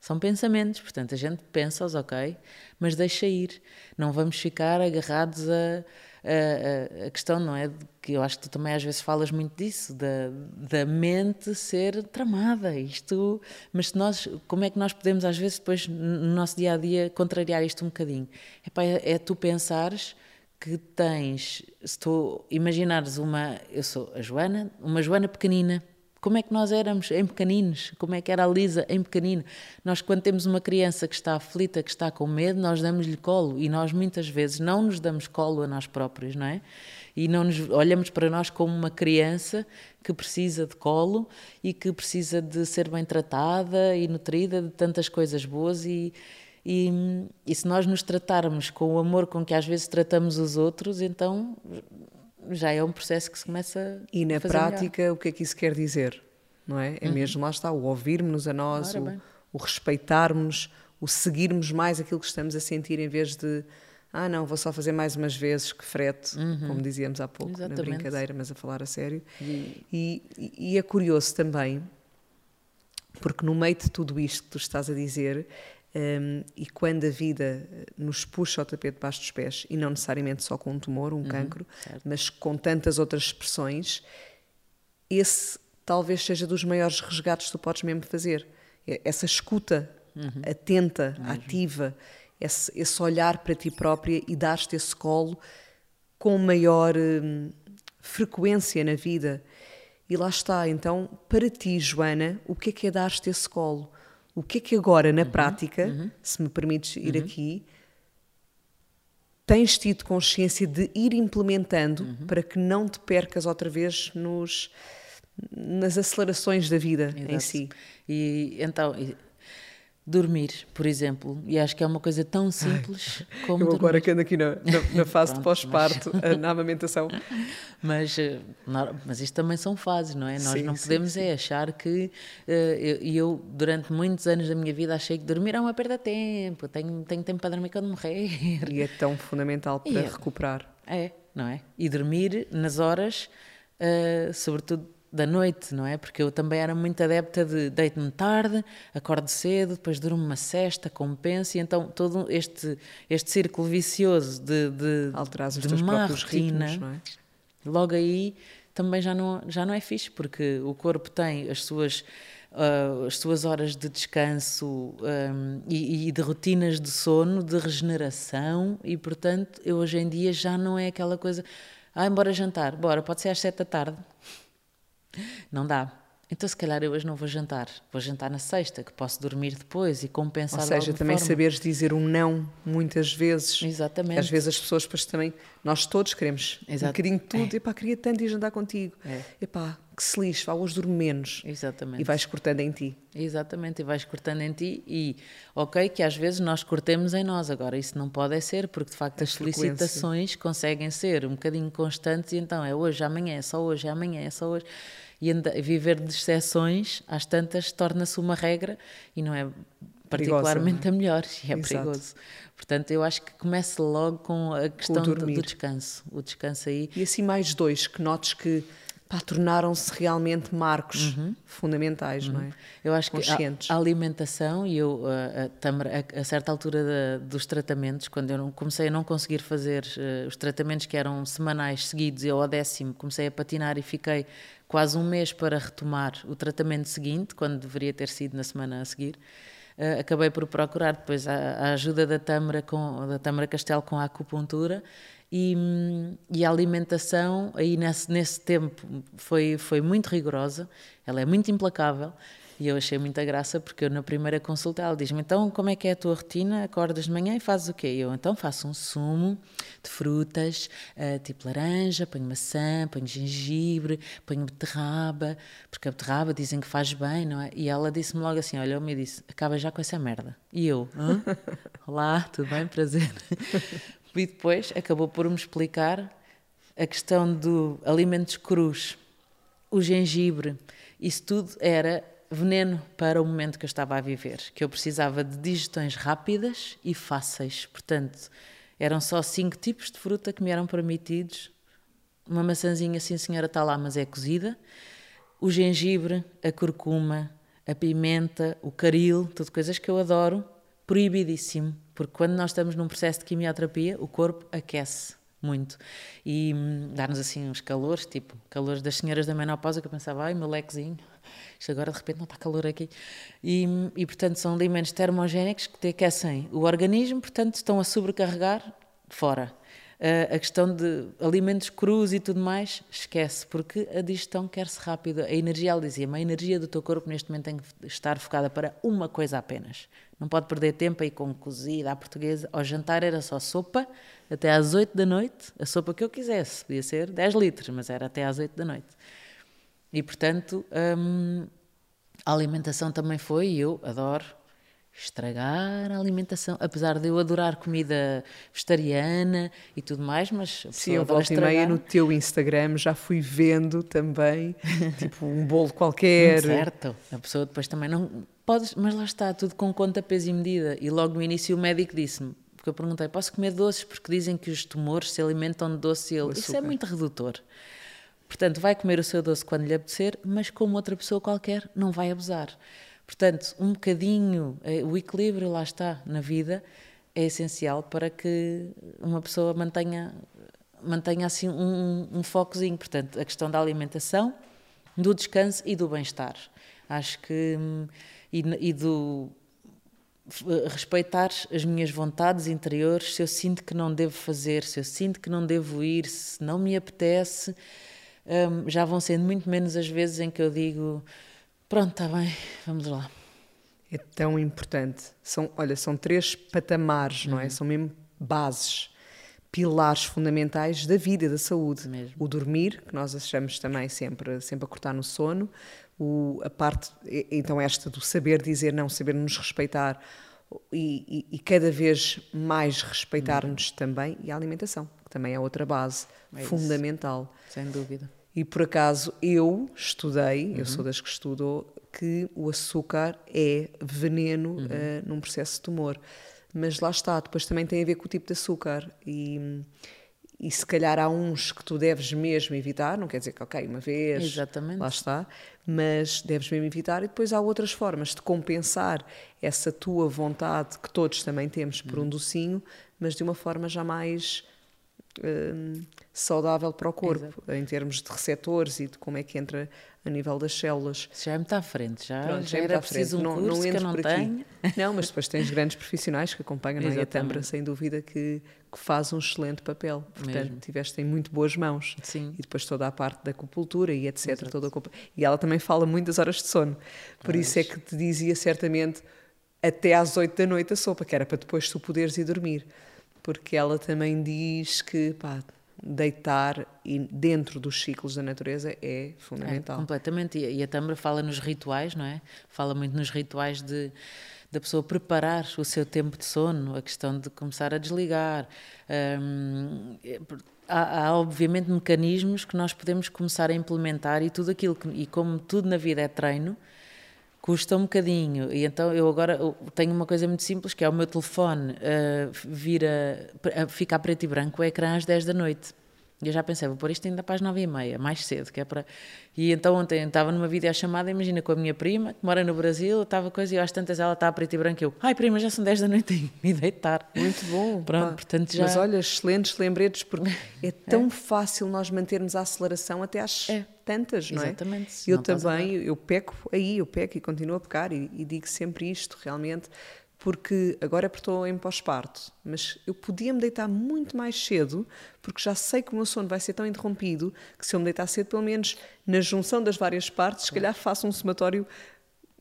São pensamentos, portanto a gente pensa-os, ok, mas deixa ir. Não vamos ficar agarrados a a, a, questão, não é? Que eu acho que tu também às vezes falas muito disso, da, da mente ser tramada. Isto, mas nós, como é que nós podemos às vezes depois no nosso dia a dia contrariar isto um bocadinho? Epá, é, é tu pensares que tens, se tu imaginares uma, eu sou a Joana, uma Joana pequenina, como é que nós éramos em pequeninos? Como é que era a Lisa em pequenino? Nós, quando temos uma criança que está aflita, que está com medo, nós damos-lhe colo e nós muitas vezes não nos damos colo a nós próprios, não é? E não nos olhamos para nós como uma criança que precisa de colo e que precisa de ser bem tratada e nutrida de tantas coisas boas e, e, e se nós nos tratarmos com o amor com que às vezes tratamos os outros, então já é um processo que se começa E na prática, melhor. o que é que isso quer dizer? Não é? É uhum. mesmo, lá está, o ouvirmos a nós, o, o, respeitarmos, o seguirmos mais aquilo que estamos a sentir em vez de ah, não, vou só fazer mais umas vezes que frete, uhum. como dizíamos há pouco, Exatamente. na brincadeira, mas a falar a sério. E... E, e é curioso também, porque no meio de tudo isto que tu estás a dizer, um, e quando a vida nos puxa ao tapete debaixo dos pés, e não necessariamente só com um tumor, um uhum, cancro, certo. mas com tantas outras expressões, esse talvez seja dos maiores resgates que tu podes mesmo fazer. Essa escuta uhum. atenta, mesmo. ativa, esse, esse, olhar para ti própria e dar-te esse colo com maior hum, frequência na vida. E lá está, então, para ti, Joana, o que é que é dar-te esse colo? O que é que agora, na uhum, prática, uhum. se me permites ir uhum. aqui, tens tido consciência de ir implementando uhum. para que não te percas outra vez nos, nas acelerações da vida Exato. em si? E então Dormir, por exemplo, e acho que é uma coisa tão simples Ai, como. Eu dormir. agora que ando aqui na, na, na fase de pós-parto, mas... na amamentação. Mas, eh, mas isto também são fases, não é? Nós sim, não podemos sim, é achar que. Eh, e eu, eu, durante muitos anos da minha vida, achei que dormir é uma perda de tempo, tenho, tenho tempo para dormir quando morrer. E é tão fundamental para é, recuperar. É, não é? E dormir nas horas, uh, sobretudo da noite, não é? Porque eu também era muito adepta de deito-me tarde, acordo cedo, depois durmo uma cesta, compenso, e então todo este, este círculo vicioso de, de, Alterar os de teus má rotina, ritmos, não é? logo aí também já não, já não é fixe, porque o corpo tem as suas, uh, as suas horas de descanso um, e, e de rotinas de sono, de regeneração, e portanto eu hoje em dia já não é aquela coisa, ah, embora jantar, bora, pode ser às sete da tarde, não dá. Então, se calhar, eu hoje não vou jantar. Vou jantar na sexta, que posso dormir depois e compensar Ou seja, também forma. saberes dizer um não muitas vezes. Exatamente. Às vezes as pessoas depois também, nós todos queremos Exato. um bocadinho de tudo. É. Epá, queria tanto ir jantar contigo. É. Epá, que se lixe, vá, hoje durmo menos. Exatamente. E vais cortando em ti. Exatamente, e vais cortando em ti. E, ok, que às vezes nós cortemos em nós. Agora, isso não pode é ser, porque de facto a as frequência. solicitações conseguem ser um bocadinho constantes e então é hoje, amanhã, é só hoje, é amanhã, é só hoje e viver de exceções, às tantas, torna-se uma regra e não é particularmente Perigosa, não é? a melhor, e é Exato. perigoso. Portanto, eu acho que começa logo com a questão com do, do, descanso. O descanso aí. E assim mais dois, que notes que tornaram-se realmente marcos uhum. fundamentais, uhum. não é? Eu acho que a, a, alimentação, e eu, a, a, a certa altura da, dos tratamentos, quando eu comecei a não conseguir fazer uh, os tratamentos que eram semanais seguidos, eu ao décimo comecei a patinar e fiquei quase um mês para retomar o tratamento seguinte, quando deveria ter sido na semana a seguir. Uh, acabei por procurar depois a, a, ajuda da Tâmara, com, da Tâmara Castelo com a acupuntura e, e, a alimentação aí nesse, nesse tempo foi, foi muito rigorosa, ela é muito implacável e eu achei muita graça porque eu na primeira consulta ela diz-me: então como é que é a tua rotina? Acordas de manhã e fazes o quê? Eu então faço um sumo de frutas, uh, tipo laranja, ponho maçã, ponho gengibre, ponho beterraba, porque a beterraba dizem que faz bem, não é? E ela disse-me logo assim: olha, eu me disse, acaba já com essa merda. E eu: olá, tudo bem? Prazer. E depois acabou por me explicar a questão do alimentos crus, o gengibre, isso tudo era veneno para o momento que eu estava a viver, que eu precisava de digestões rápidas e fáceis. Portanto, eram só cinco tipos de fruta que me eram permitidos. Uma maçãzinha, sim senhora, está lá, mas é cozida. O gengibre, a curcuma, a pimenta, o caril, tudo coisas que eu adoro, proibidíssimo, porque quando nós estamos num processo de quimioterapia, o corpo aquece muito. E hum, dá-nos assim uns calores, tipo calores das senhoras da menopausa, que eu pensava, ai, meu lequezinho, isto agora de repente não está calor aqui. E, e portanto são alimentos termogénicos que te aquecem o organismo, portanto estão a sobrecarregar fora. A questão de alimentos crus e tudo mais, esquece, porque a digestão quer-se rápida. A energia, ela dizia-me, a energia do teu corpo neste momento tem que estar focada para uma coisa apenas. Não pode perder tempo aí com cozida à portuguesa. Ao jantar era só sopa, até às 8 da noite, a sopa que eu quisesse. Podia ser 10 litros, mas era até às 8 da noite. E, portanto, hum, a alimentação também foi, e eu adoro estragar a alimentação, apesar de eu adorar comida vegetariana e tudo mais, mas sim, eu volto e meia no teu Instagram já fui vendo também tipo um bolo qualquer. certo, a pessoa depois também não podes, mas lá está tudo com conta, peso e medida. E logo no início o médico disse-me, porque eu perguntei, posso comer doces porque dizem que os tumores se alimentam de doce e ele, isso é muito redutor. Portanto, vai comer o seu doce quando lhe apetecer, mas como outra pessoa qualquer, não vai abusar. Portanto, um bocadinho, eh, o equilíbrio lá está na vida é essencial para que uma pessoa mantenha, mantenha assim um, um focozinho. Portanto, a questão da alimentação, do descanso e do bem-estar. Acho que. E, e do respeitar as minhas vontades interiores, se eu sinto que não devo fazer, se eu sinto que não devo ir, se não me apetece, um, já vão sendo muito menos as vezes em que eu digo: pronto, está bem, vamos lá. É tão importante. São, olha, são três patamares, não é? São mesmo bases, pilares fundamentais da vida e da saúde. Mesmo. O dormir, que nós achamos também sempre, sempre a cortar no sono, o, a parte, então esta do saber dizer não, saber nos respeitar e, e, e cada vez mais respeitar-nos também e a alimentação, que também é outra base É fundamental. Sem dúvida. E por acaso eu estudei, eu sou das que estudou, que o açúcar é veneno eh, num processo de tumor. Mas lá está, depois também tem a ver com o tipo de açúcar. E, e se calhar há uns que tu deves mesmo evitar, não quer dizer que, ok, uma vez, Exatamente. lá está, mas deves mesmo evitar. E depois há outras formas de compensar essa tua vontade, que todos também temos por um docinho, mas de uma forma já mais hum, saudável para o corpo, em termos de receptores e de como é que entra a nível das células. Isso já é muito à frente, já, Pronto, já é era muito frente. preciso um não, curso não que eu não por tenho. aqui. Não, mas depois tens grandes profissionais que acompanham, não é? E a. Tâmara, sem dúvida, que, que faz um excelente papel. Portanto, Mesmo. tiveste em muito boas mãos. Sim. E depois toda a parte da acupuntura e etc. Toda a E ela também fala muitas horas de sono. Por isso é que te dizia certamente até às 8 da noite a sopa, que era para depois tu poderes ir dormir. Porque ela também diz que pá, deitar dentro dos ciclos da natureza é É, fundamental. completamente. E, a Tâmara fala nos rituais, não é? Fala muito nos rituais de da pessoa preparar o seu tempo de sono, a questão de começar a desligar. Hum, é, há, há, obviamente mecanismos que nós podemos começar a implementar e tudo aquilo que, e como tudo na vida é treino, custa um bocadinho. E então eu agora tenho uma coisa muito simples que é o meu telefone uh, vira, fica a preto e branco o ecrã às 10 da noite. E eu já pensei, vou pôr isto ainda para as nove e meia, mais cedo, que é para... E então ontem estava numa videochamada, imagina, com a minha prima, que mora no Brasil, estava coisa, e eu às tantas ela está a preto e branco, e eu, ai prima, já são 10 da noite, me deitar. Muito bom. Pronto, pá. portanto já... Mas olha, excelentes lembretes, porque é tão fácil nós mantermos a aceleração até às É. tantas, não é? Exatamente, Eu não também, eu peco aí, eu peco e continuo a pecar e, e digo sempre isto, realmente, porque agora é estou em pós-parto, mas eu podia me deitar muito mais cedo, porque já sei que o meu sono vai ser tão interrompido que se eu me deitar cedo, pelo menos na junção das várias partes, se calhar faço um somatório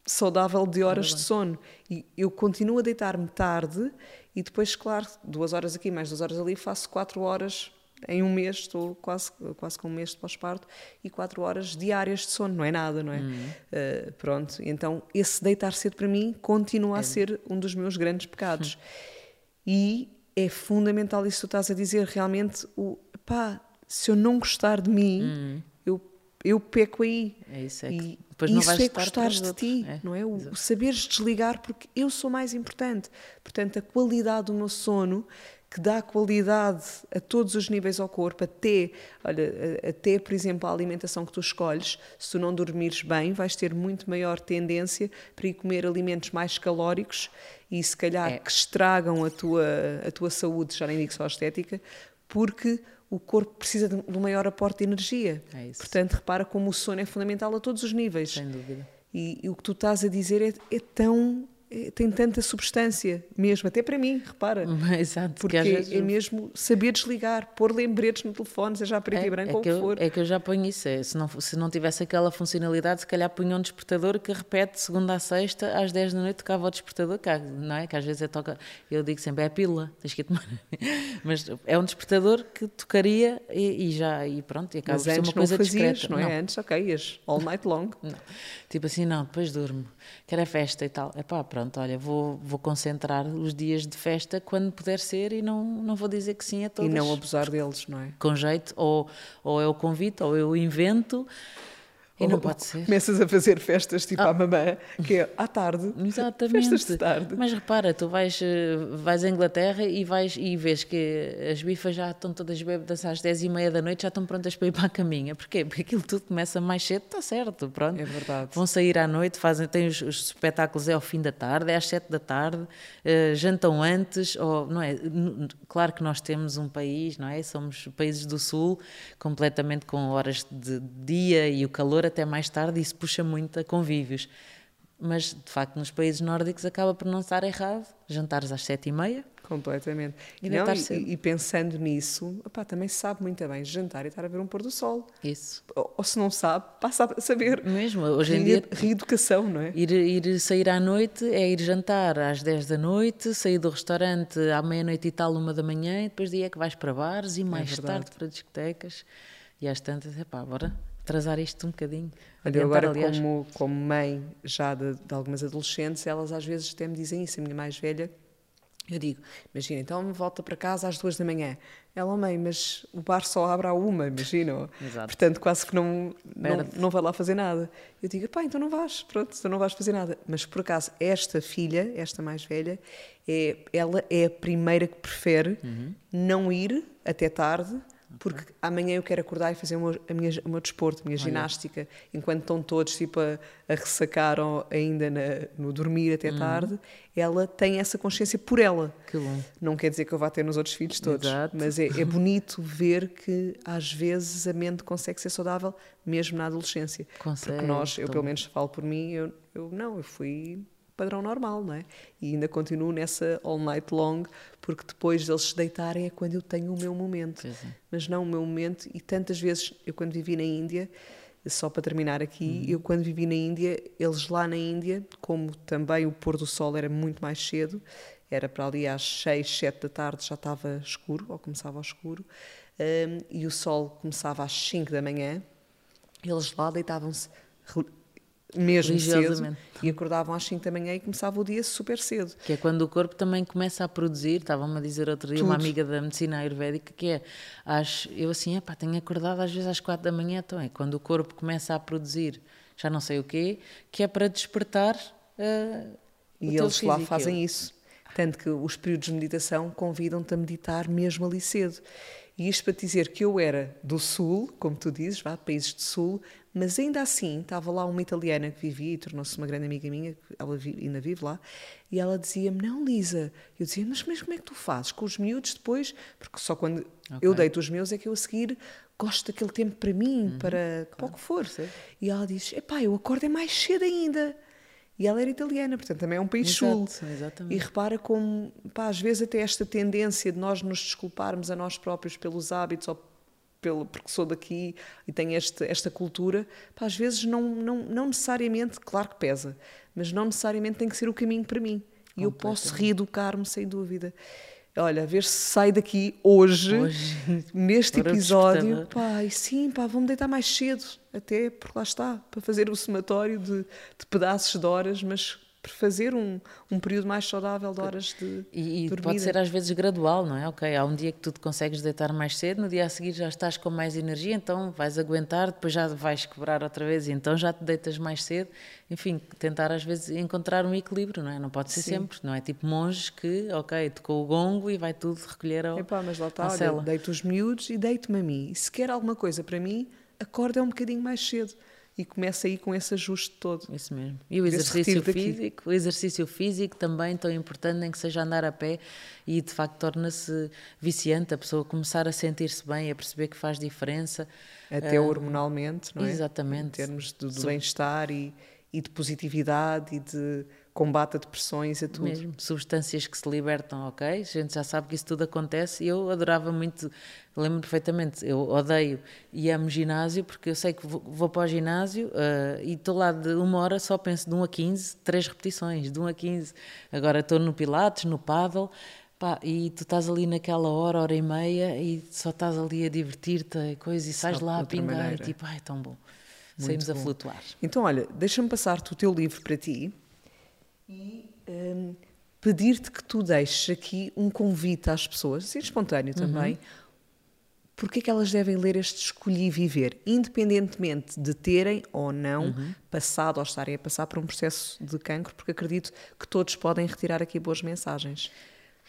saudável de horas de sono. E eu continuo a deitar-me tarde e depois, claro, duas horas aqui, mais duas horas ali, faço quatro horas em um mês, estou quase, quase com um mês de pós-parto, e quatro horas diárias de sono, não é nada, não é? Uh, pronto, então esse deitar cedo para mim continua a ser um dos meus grandes pecados. E é fundamental isso que tu estás a dizer, realmente, o, pá, se eu não gostar de mim, eu, eu peco aí. É isso, é e depois isso é gostares os de outros. ti, É, não é? O, o saberes desligar, porque eu sou mais importante. Portanto, a qualidade do meu sono, que dá qualidade a todos os níveis ao corpo, até, olha, até, por exemplo, a alimentação que tu escolhes, se tu não dormires bem, vais ter muito maior tendência para ir comer alimentos mais calóricos e se calhar É. que estragam a tua, a tua saúde, já nem digo só estética, porque o corpo precisa de de um maior aporte de energia. É isso. Portanto, repara como o sono é fundamental a todos os níveis. Sem dúvida. E, e o que tu estás a dizer é, é tão. É- tem tanta substância, mesmo, até para mim, repara. Exato, Porque vezes... é mesmo saber desligar, pôr lembretes no telefone, seja a preto e branco é ou que eu, for. é que eu já ponho isso. é, se, não, se não tivesse aquela funcionalidade, se calhar punha um despertador que repete de segunda a sexta, às 10 da noite, tocava o despertador, que, não é? Que às vezes é toca. Eu digo sempre, é a pílula, tens que tomar. Mas é um despertador que tocaria e, e já, e pronto, e acaba Mas por ser uma coisa não fazias, discreta. não é? Antes, ok, ias all night long. Não. Tipo assim, não, depois durmo. Quero é festa e tal. É pá, pronto, olha, vou, vou concentrar os dias de festa quando puder ser e não, não vou dizer que sim a E todos. não abusar deles, não é? Com jeito, ou, ou eu convite, ou eu invento. E não pode ser. Começas a fazer festas tipo à mamã, que é à tarde. Exatamente. Festas de tarde. Mas repara, tu vais, eh, vais à Inglaterra e, vais, e vês que as bifas já estão todas bêbadas às 10 e meia da noite, já estão prontas para ir para a caminha. Porquê? Porque aquilo tudo começa mais cedo, está certo, pronto. É verdade. Vão sair à noite, fazem, têm os, os espetáculos é ao fim da tarde, é às 7 da tarde, eh, jantam antes, ou, não é? Claro que nós temos um país, não é? Somos países do Sul, completamente com horas de dia e o calor até mais tarde, e isso puxa muito a convívios. Mas, de facto, nos países nórdicos acaba por não estar errado. Jantares às sete e meia, Completamente. E, não, e, e, pensando nisso, opá, também se sabe muito bem jantar e estar a ver um pôr do sol. Isso. Ou, ou se não sabe, passa a saber. Mesmo, hoje em dia. Reeducação, não é? Ir, ir sair à noite é ir jantar às 10 da noite, sair do restaurante à meia-noite e tal, uma da manhã, e depois dia é que vais para bares e é mais é tarde para discotecas. E às tantas, é pá, bora atrasar isto um bocadinho. Olha, agora, aliás. Como, como mãe já de, de, algumas adolescentes, elas às vezes até me dizem isso. A minha mais velha, eu digo, imagina, então volta para casa às duas da manhã. Ela, oh, mãe, mas o bar só abre à uma, imagina. Exato. Portanto, quase que não, não, não vai lá fazer nada. Eu digo, pá, então não vais, pronto, então não vais fazer nada. Mas por acaso, esta filha, esta mais velha, é, ela é a primeira que prefere uhum. não ir até tarde porque amanhã eu quero acordar e fazer o meu, a minha, o meu desporto, a minha Olha. ginástica, enquanto estão todos tipo a, a ressacar ou ainda na, no dormir até uhum. tarde, ela tem essa consciência por ela. Que bom. Não quer dizer que eu vá ter nos outros filhos todos, Exato. mas é, é bonito ver que às vezes a mente consegue ser saudável mesmo na adolescência. Consegue. Porque nós, eu pelo menos falo por mim, eu, eu não, eu fui padrão normal, não é? E ainda continuo nessa all night long, porque depois deles se deitarem é quando eu tenho o meu momento. É. Mas não o meu momento, e tantas vezes, eu quando vivi na Índia, só para terminar aqui, uhum. eu quando vivi na Índia, eles lá na Índia, como também o pôr do sol era muito mais cedo, era para ali às 6, 7 da tarde já estava escuro, ou começava ao escuro, um, e o sol começava às 5 da manhã, eles lá deitavam-se mesmo cedo e acordavam às 5 da manhã e começava o dia super cedo. Que é quando o corpo também começa a produzir, estava-me a dizer outro dia Tudo. uma amiga da medicina ayurvédica que é, às, eu assim, epá, tenho acordado às vezes às 4 da manhã, então é quando o corpo começa a produzir, já não sei o quê, que é para despertar uh, E eles lá fazem isso. Tanto que os períodos de meditação convidam-te a meditar mesmo ali cedo. E isto para te dizer que eu era do Sul, como tu dizes, vá, países do Sul, mas ainda assim, estava lá uma italiana que vivia e tornou-se uma grande amiga minha, ela ainda vive lá, e ela dizia-me: Não, Lisa. Eu dizia: Mas como é que tu fazes com os miúdos depois? Porque só quando okay. eu deito os meus é que eu a seguir gosto daquele tempo para mim, uhum, para, claro. o que for. Sim. E ela diz: Epá, eu acordo é mais cedo ainda. E ela era italiana, portanto também é um país sul. E repara como, pá, às vezes até esta tendência de nós nos desculparmos a nós próprios pelos hábitos ou pelo, porque sou daqui e tenho este, esta cultura, pá, às vezes não, não, não necessariamente, claro que pesa, mas não necessariamente tem que ser o caminho para mim. E eu posso reeducar-me sem dúvida. Olha, ver se sai daqui hoje, hoje. neste episódio. Pá, e sim, pá, vou-me deitar mais cedo, até porque lá está, para fazer o somatório de, de pedaços de horas, mas por fazer um, um período mais saudável de horas de E, e pode ser às vezes gradual, não é? Ok, há um dia que tu te consegues deitar mais cedo, no dia a seguir já estás com mais energia, então vais aguentar, depois já vais quebrar outra vez e então já te deitas mais cedo. Enfim, tentar às vezes encontrar um equilíbrio, não é? Não pode ser Sim. sempre, não é? Tipo monges que, ok, tocou o gongo e vai tudo recolher ao Epá, mas lá está, olha, deito os miúdos e deito-me a mim. E se quer alguma coisa para mim, acorda um bocadinho mais cedo e começa aí com esse ajuste todo. Isso mesmo. E o exercício físico, o exercício físico também tão importante, nem que seja andar a pé e de facto torna-se viciante a pessoa começar a sentir-se bem, a perceber que faz diferença. Até uh, hormonalmente, não é? Exatamente. Em termos de, de bem-estar e, e de positividade e de combate a depressões, a tudo. Mesmo, substâncias que se libertam, ok? A gente já sabe que isso tudo acontece e eu adorava muito, lembro perfeitamente, eu odeio e amo ginásio porque eu sei que vou, vou para o ginásio uh, e estou lá de uma hora só penso de 1 a 15, três repetições, de 1 a 15. Agora estou no pilates, no paddle, pá, e tu estás ali naquela hora, hora e meia e só estás ali a divertir-te e coisa e sais lá a pingar maneira. e tipo, ai, tão bom. Muito Saímos bom. a flutuar. Então, olha, deixa-me passar-te o teu livro para ti e um, pedir-te que tu deixes aqui um convite às pessoas, assim espontâneo também, uhum. porque é que elas devem ler este Escolhi Viver, independentemente de terem ou não uhum. passado ou estarem a passar por um processo de cancro, porque acredito que todos podem retirar aqui boas mensagens.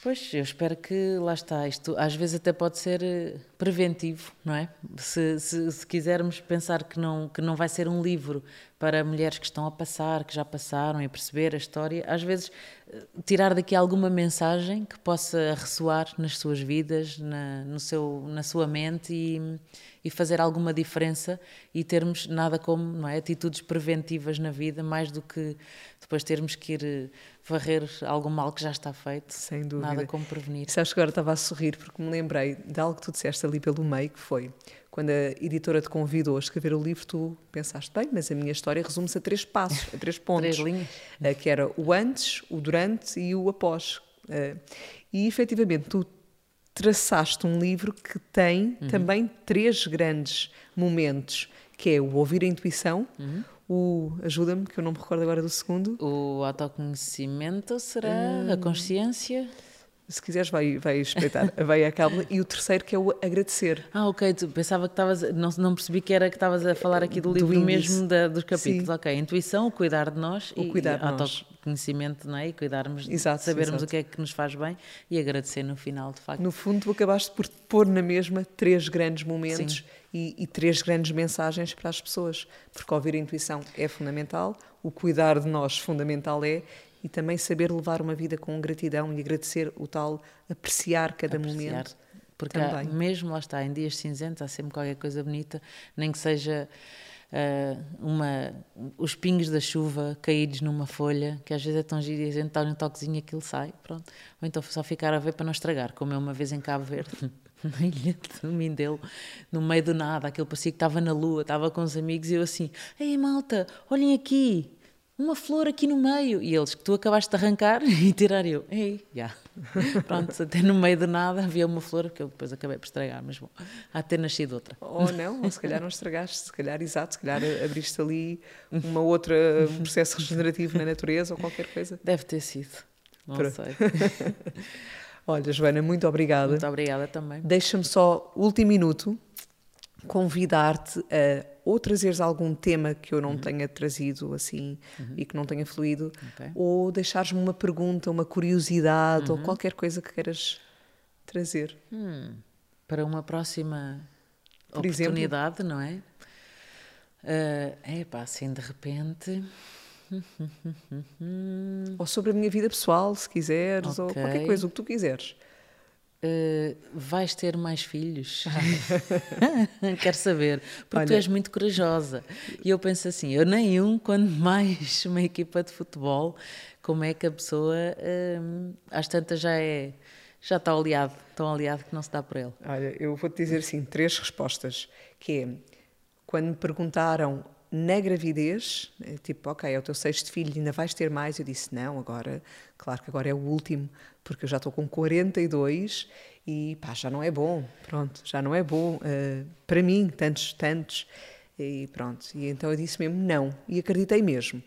Pois, eu espero que lá está. Isto às vezes até pode ser eh, preventivo, não é? Se, se, se, quisermos pensar que não, que não vai ser um livro para mulheres que estão a passar, que já passaram e perceber a história, às vezes eh, tirar daqui alguma mensagem que possa ressoar nas suas vidas, na, no seu, na sua mente e, e fazer alguma diferença e termos nada como não é, atitudes preventivas na vida, mais do que depois termos que ir eh, varrer algum mal que já está feito. Sem dúvida. Nada como prevenir. Sabes que agora estava a sorrir porque me lembrei de algo que tu disseste ali pelo meio, que foi quando a editora te convidou a escrever o livro, tu pensaste, bem, mas a minha história resume-se a três passos, a três pontos. três linhas. Uh, que era o antes, o durante e o após. Uh, e efetivamente tu traçaste um livro que tem uhum. também três grandes momentos, que é o ouvir a intuição, uhum. o ajuda-me, que eu não me recordo agora do segundo. O autoconhecimento será a consciência se quiseres, vai, vai espreitar. vai a cábula. E o terceiro, que é o agradecer. Ah, ok. Tu pensava que estavas. Não, não percebi que era que estavas a falar aqui do livro do mesmo da, dos capítulos. Sim. Ok. Intuição, o cuidar de nós o e, cuidar de autoconhecimento, não é? E cuidarmos, exato, sabermos exato. o que é que nos faz bem e agradecer no final, de facto. No fundo, tu acabaste por pôr na mesma três grandes momentos e, e, três grandes mensagens para as pessoas. Porque ouvir a intuição é fundamental, o cuidar de nós fundamental é, e também saber levar uma vida com gratidão e agradecer o tal, apreciar cada apreciar. momento. Porque há, mesmo lá está, em dias cinzentos há sempre qualquer coisa bonita, nem que seja uh, uma, os pingos da chuva caídos numa folha, que às vezes é tão giro e a gente está um toquezinho aquilo sai, pronto. Ou então só ficar a ver para não estragar, como eu uma vez em Cabo Verde. na ilha de Mindelo, no meio do nada, aquele parecia que estava na lua, estava com os amigos e eu assim, ei malta, olhem aqui, uma flor aqui no meio. E eles, que tu acabaste de arrancar e tirar eu. Ei, já. Pronto, até no meio de nada havia uma flor que eu depois acabei por estragar, mas bom, há de ter nascido outra. Ou não, ou se calhar não estragaste, se calhar, exato, se calhar abriste ali uma outra, um processo regenerativo na natureza ou qualquer coisa. Deve ter sido, não Pronto. sei. Olha, Joana, muito obrigada. Muito obrigada também. Deixa-me só, último minuto, convidar-te a ou trazeres algum tema que eu não uhum. tenha trazido assim uhum. e que não tenha fluído, okay. ou deixares-me uma pergunta, uma curiosidade uhum. ou qualquer coisa que queiras trazer. Hum. Para uma próxima Por oportunidade, exemplo? não é? Uh, é pá, assim de repente. ou sobre a minha vida pessoal, se quiseres, okay. ou qualquer coisa, o que tu quiseres. Uh, vais ter mais filhos? Quero saber, porque Olha, tu és muito corajosa. E eu penso assim: eu nem um, quando mais uma equipa de futebol, como é que a pessoa uh, às tantas já é. Já está aliado, tão aliado que não se dá por ele. Olha, eu vou-te dizer assim, três respostas, que é, quando me perguntaram na gravidez, é tipo, ok, é o teu sexto filho, ainda vais ter mais? Eu disse, não, agora, claro que agora é o último, porque eu já estou com 42 e pá, já não é bom, pronto, já não é bom uh, para mim, tantos, tantos, e pronto. E então eu disse mesmo não, e acreditei mesmo.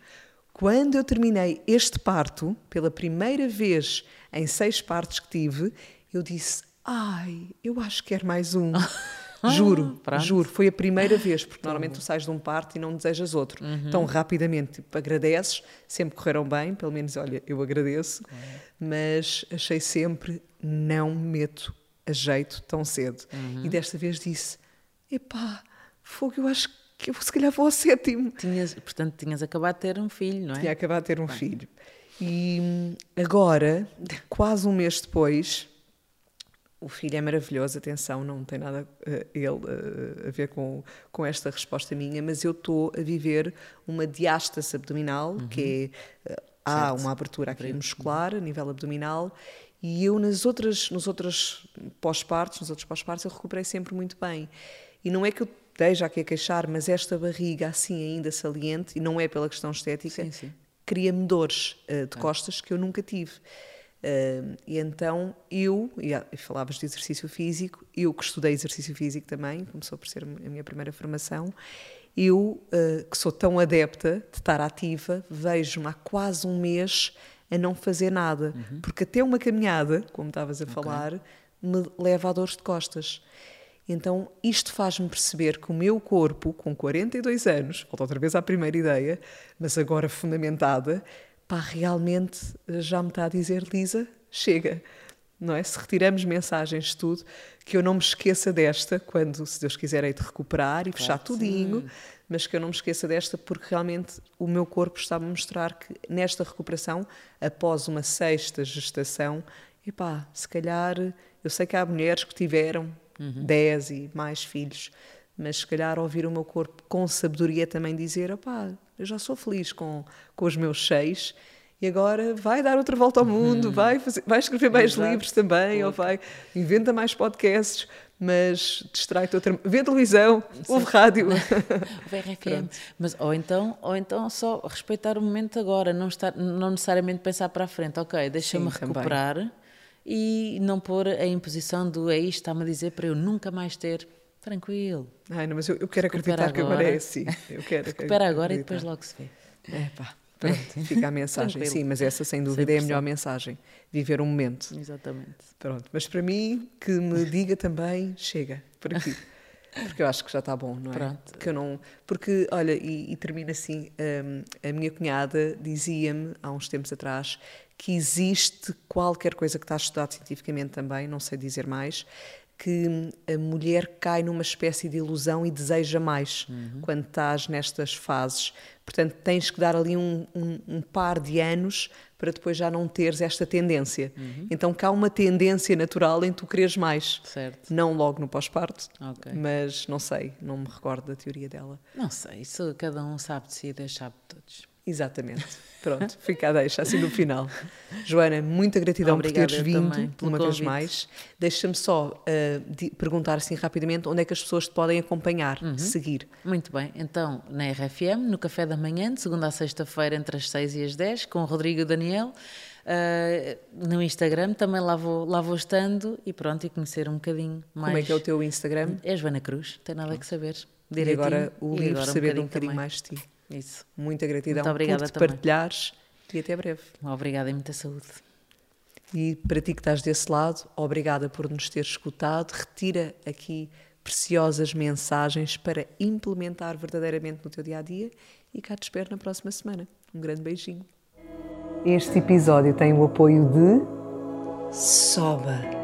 Quando eu terminei este parto, pela primeira vez em seis partos que tive, eu disse, ai, eu acho que quero mais um. Juro, Pronto. juro. Foi a primeira vez, porque normalmente tu sais de um parto e não desejas outro. Uhum. Tão rapidamente, tipo, agradeces, sempre correram bem, pelo menos, olha, eu agradeço, uhum. mas achei sempre, não meto a jeito tão cedo. Uhum. E desta vez disse, epá, fogo, eu acho que eu se calhar vou ao sétimo. Tinhas, portanto, tinhas acabado de ter um filho, não é? Tinha acabado de ter um bem. filho. E hum, agora, quase um mês depois, o filho é maravilhoso, atenção, não tem nada uh, ele uh, a ver com, com esta resposta minha, mas eu estou a viver uma diástase abdominal, uhum. que é, uh, há uma abertura aqui muscular a nível abdominal, e eu nas outras, nos outros pós-partos, nos outros pós-partos, eu recuperei sempre muito bem. E não é que eu esteja aqui a queixar, mas esta barriga assim ainda saliente, e não é pela questão estética, cria-me dores de costas que eu nunca tive. Uh, e então eu, e falavas de exercício físico, eu que estudei exercício físico também, começou por ser a minha primeira formação, eu, uh, que sou tão adepta de estar ativa, vejo-me há quase um mês a não fazer nada, uhum. porque até uma caminhada, como estavas a okay. falar, me leva a dores de costas. Então, isto faz-me perceber que o meu corpo, com 42 anos, volto outra vez à primeira ideia, mas agora fundamentada, pá, realmente eh, já me está a dizer, Lisa, chega. Não é? Se retiramos mensagens de tudo, que eu não me esqueça desta, quando, se Deus quiser, hei de recuperar e claro, fechar tudinho, sim. mas que eu não me esqueça desta, porque realmente o meu corpo está a mostrar que nesta recuperação, após uma sexta gestação, epá, se calhar, eu sei que há mulheres que tiveram uhum. 10 e mais filhos, mas se calhar ouvir o meu corpo com sabedoria também dizer, opá, eu já sou feliz com, com os meus seis e agora vai dar outra volta ao mundo, uhum. vai, fazer, vai escrever mais Exato. livros também, ou vai, inventa mais podcasts, mas distrai-te outra. Vê televisão, Sim. ouve rádio. RFM. mas, ou, então, ou então só respeitar o momento agora, não, estar, não necessariamente pensar para a frente, ok, deixa-me recuperar também. e não pôr a imposição do é isto, está-me a dizer para eu nunca mais ter. Tranquilo. Ai, não, mas eu, eu quero acreditar agora. que agora é assim. Eu quero Recupera agora e depois logo se vê. É pá. Pronto, fica a mensagem. Sim, mas essa sem dúvida 100%. é a melhor mensagem. Viver um momento. Exatamente. Pronto, mas para mim, que me diga também, chega, por aqui. Porque eu acho que já está bom, não é? Pronto. Que eu não, porque, olha, e, e termina assim: um, a minha cunhada dizia-me, há uns tempos atrás, que existe qualquer coisa que está estudado cientificamente também, não sei dizer mais, que a mulher cai numa espécie de ilusão e deseja mais uhum. quando estás nestas fases. Portanto, tens que dar ali um, um, um, par de anos para depois já não teres esta tendência. Uhum. Então, cá há uma tendência natural em tu quereres mais. Certo. Não logo no pós-parto, okay. mas não sei, não me recordo da teoria dela. Não sei, isso cada um sabe de si e deixa de todos. Exatamente. Pronto, fica a deixa assim no final. Joana, muita gratidão Obrigada, por teres vindo também, uma vez mais. Deixa-me só uh, perguntar assim rapidamente onde é que as pessoas te podem acompanhar, uhum. seguir. Muito bem, então na RFM, no Café da Manhã, de segunda a sexta-feira, entre as 6 e as 10, com o Rodrigo Daniel. Uh, no Instagram também lá vou, lá vou estando e pronto, e conhecer um bocadinho mais. Como é que é o teu Instagram? É Joana Cruz, tem nada que saber. Direitinho. E agora o livro, saber um bocadinho mais de ti. Isso. Muita gratidão Muito obrigada por te partilhares e até breve. Obrigada e muita saúde. E para ti que estás desse lado, obrigada por nos ter escutado. Retira aqui preciosas mensagens para implementar verdadeiramente no teu dia a dia e cá te espero na próxima semana. Um grande beijinho. Este episódio tem o apoio de Soba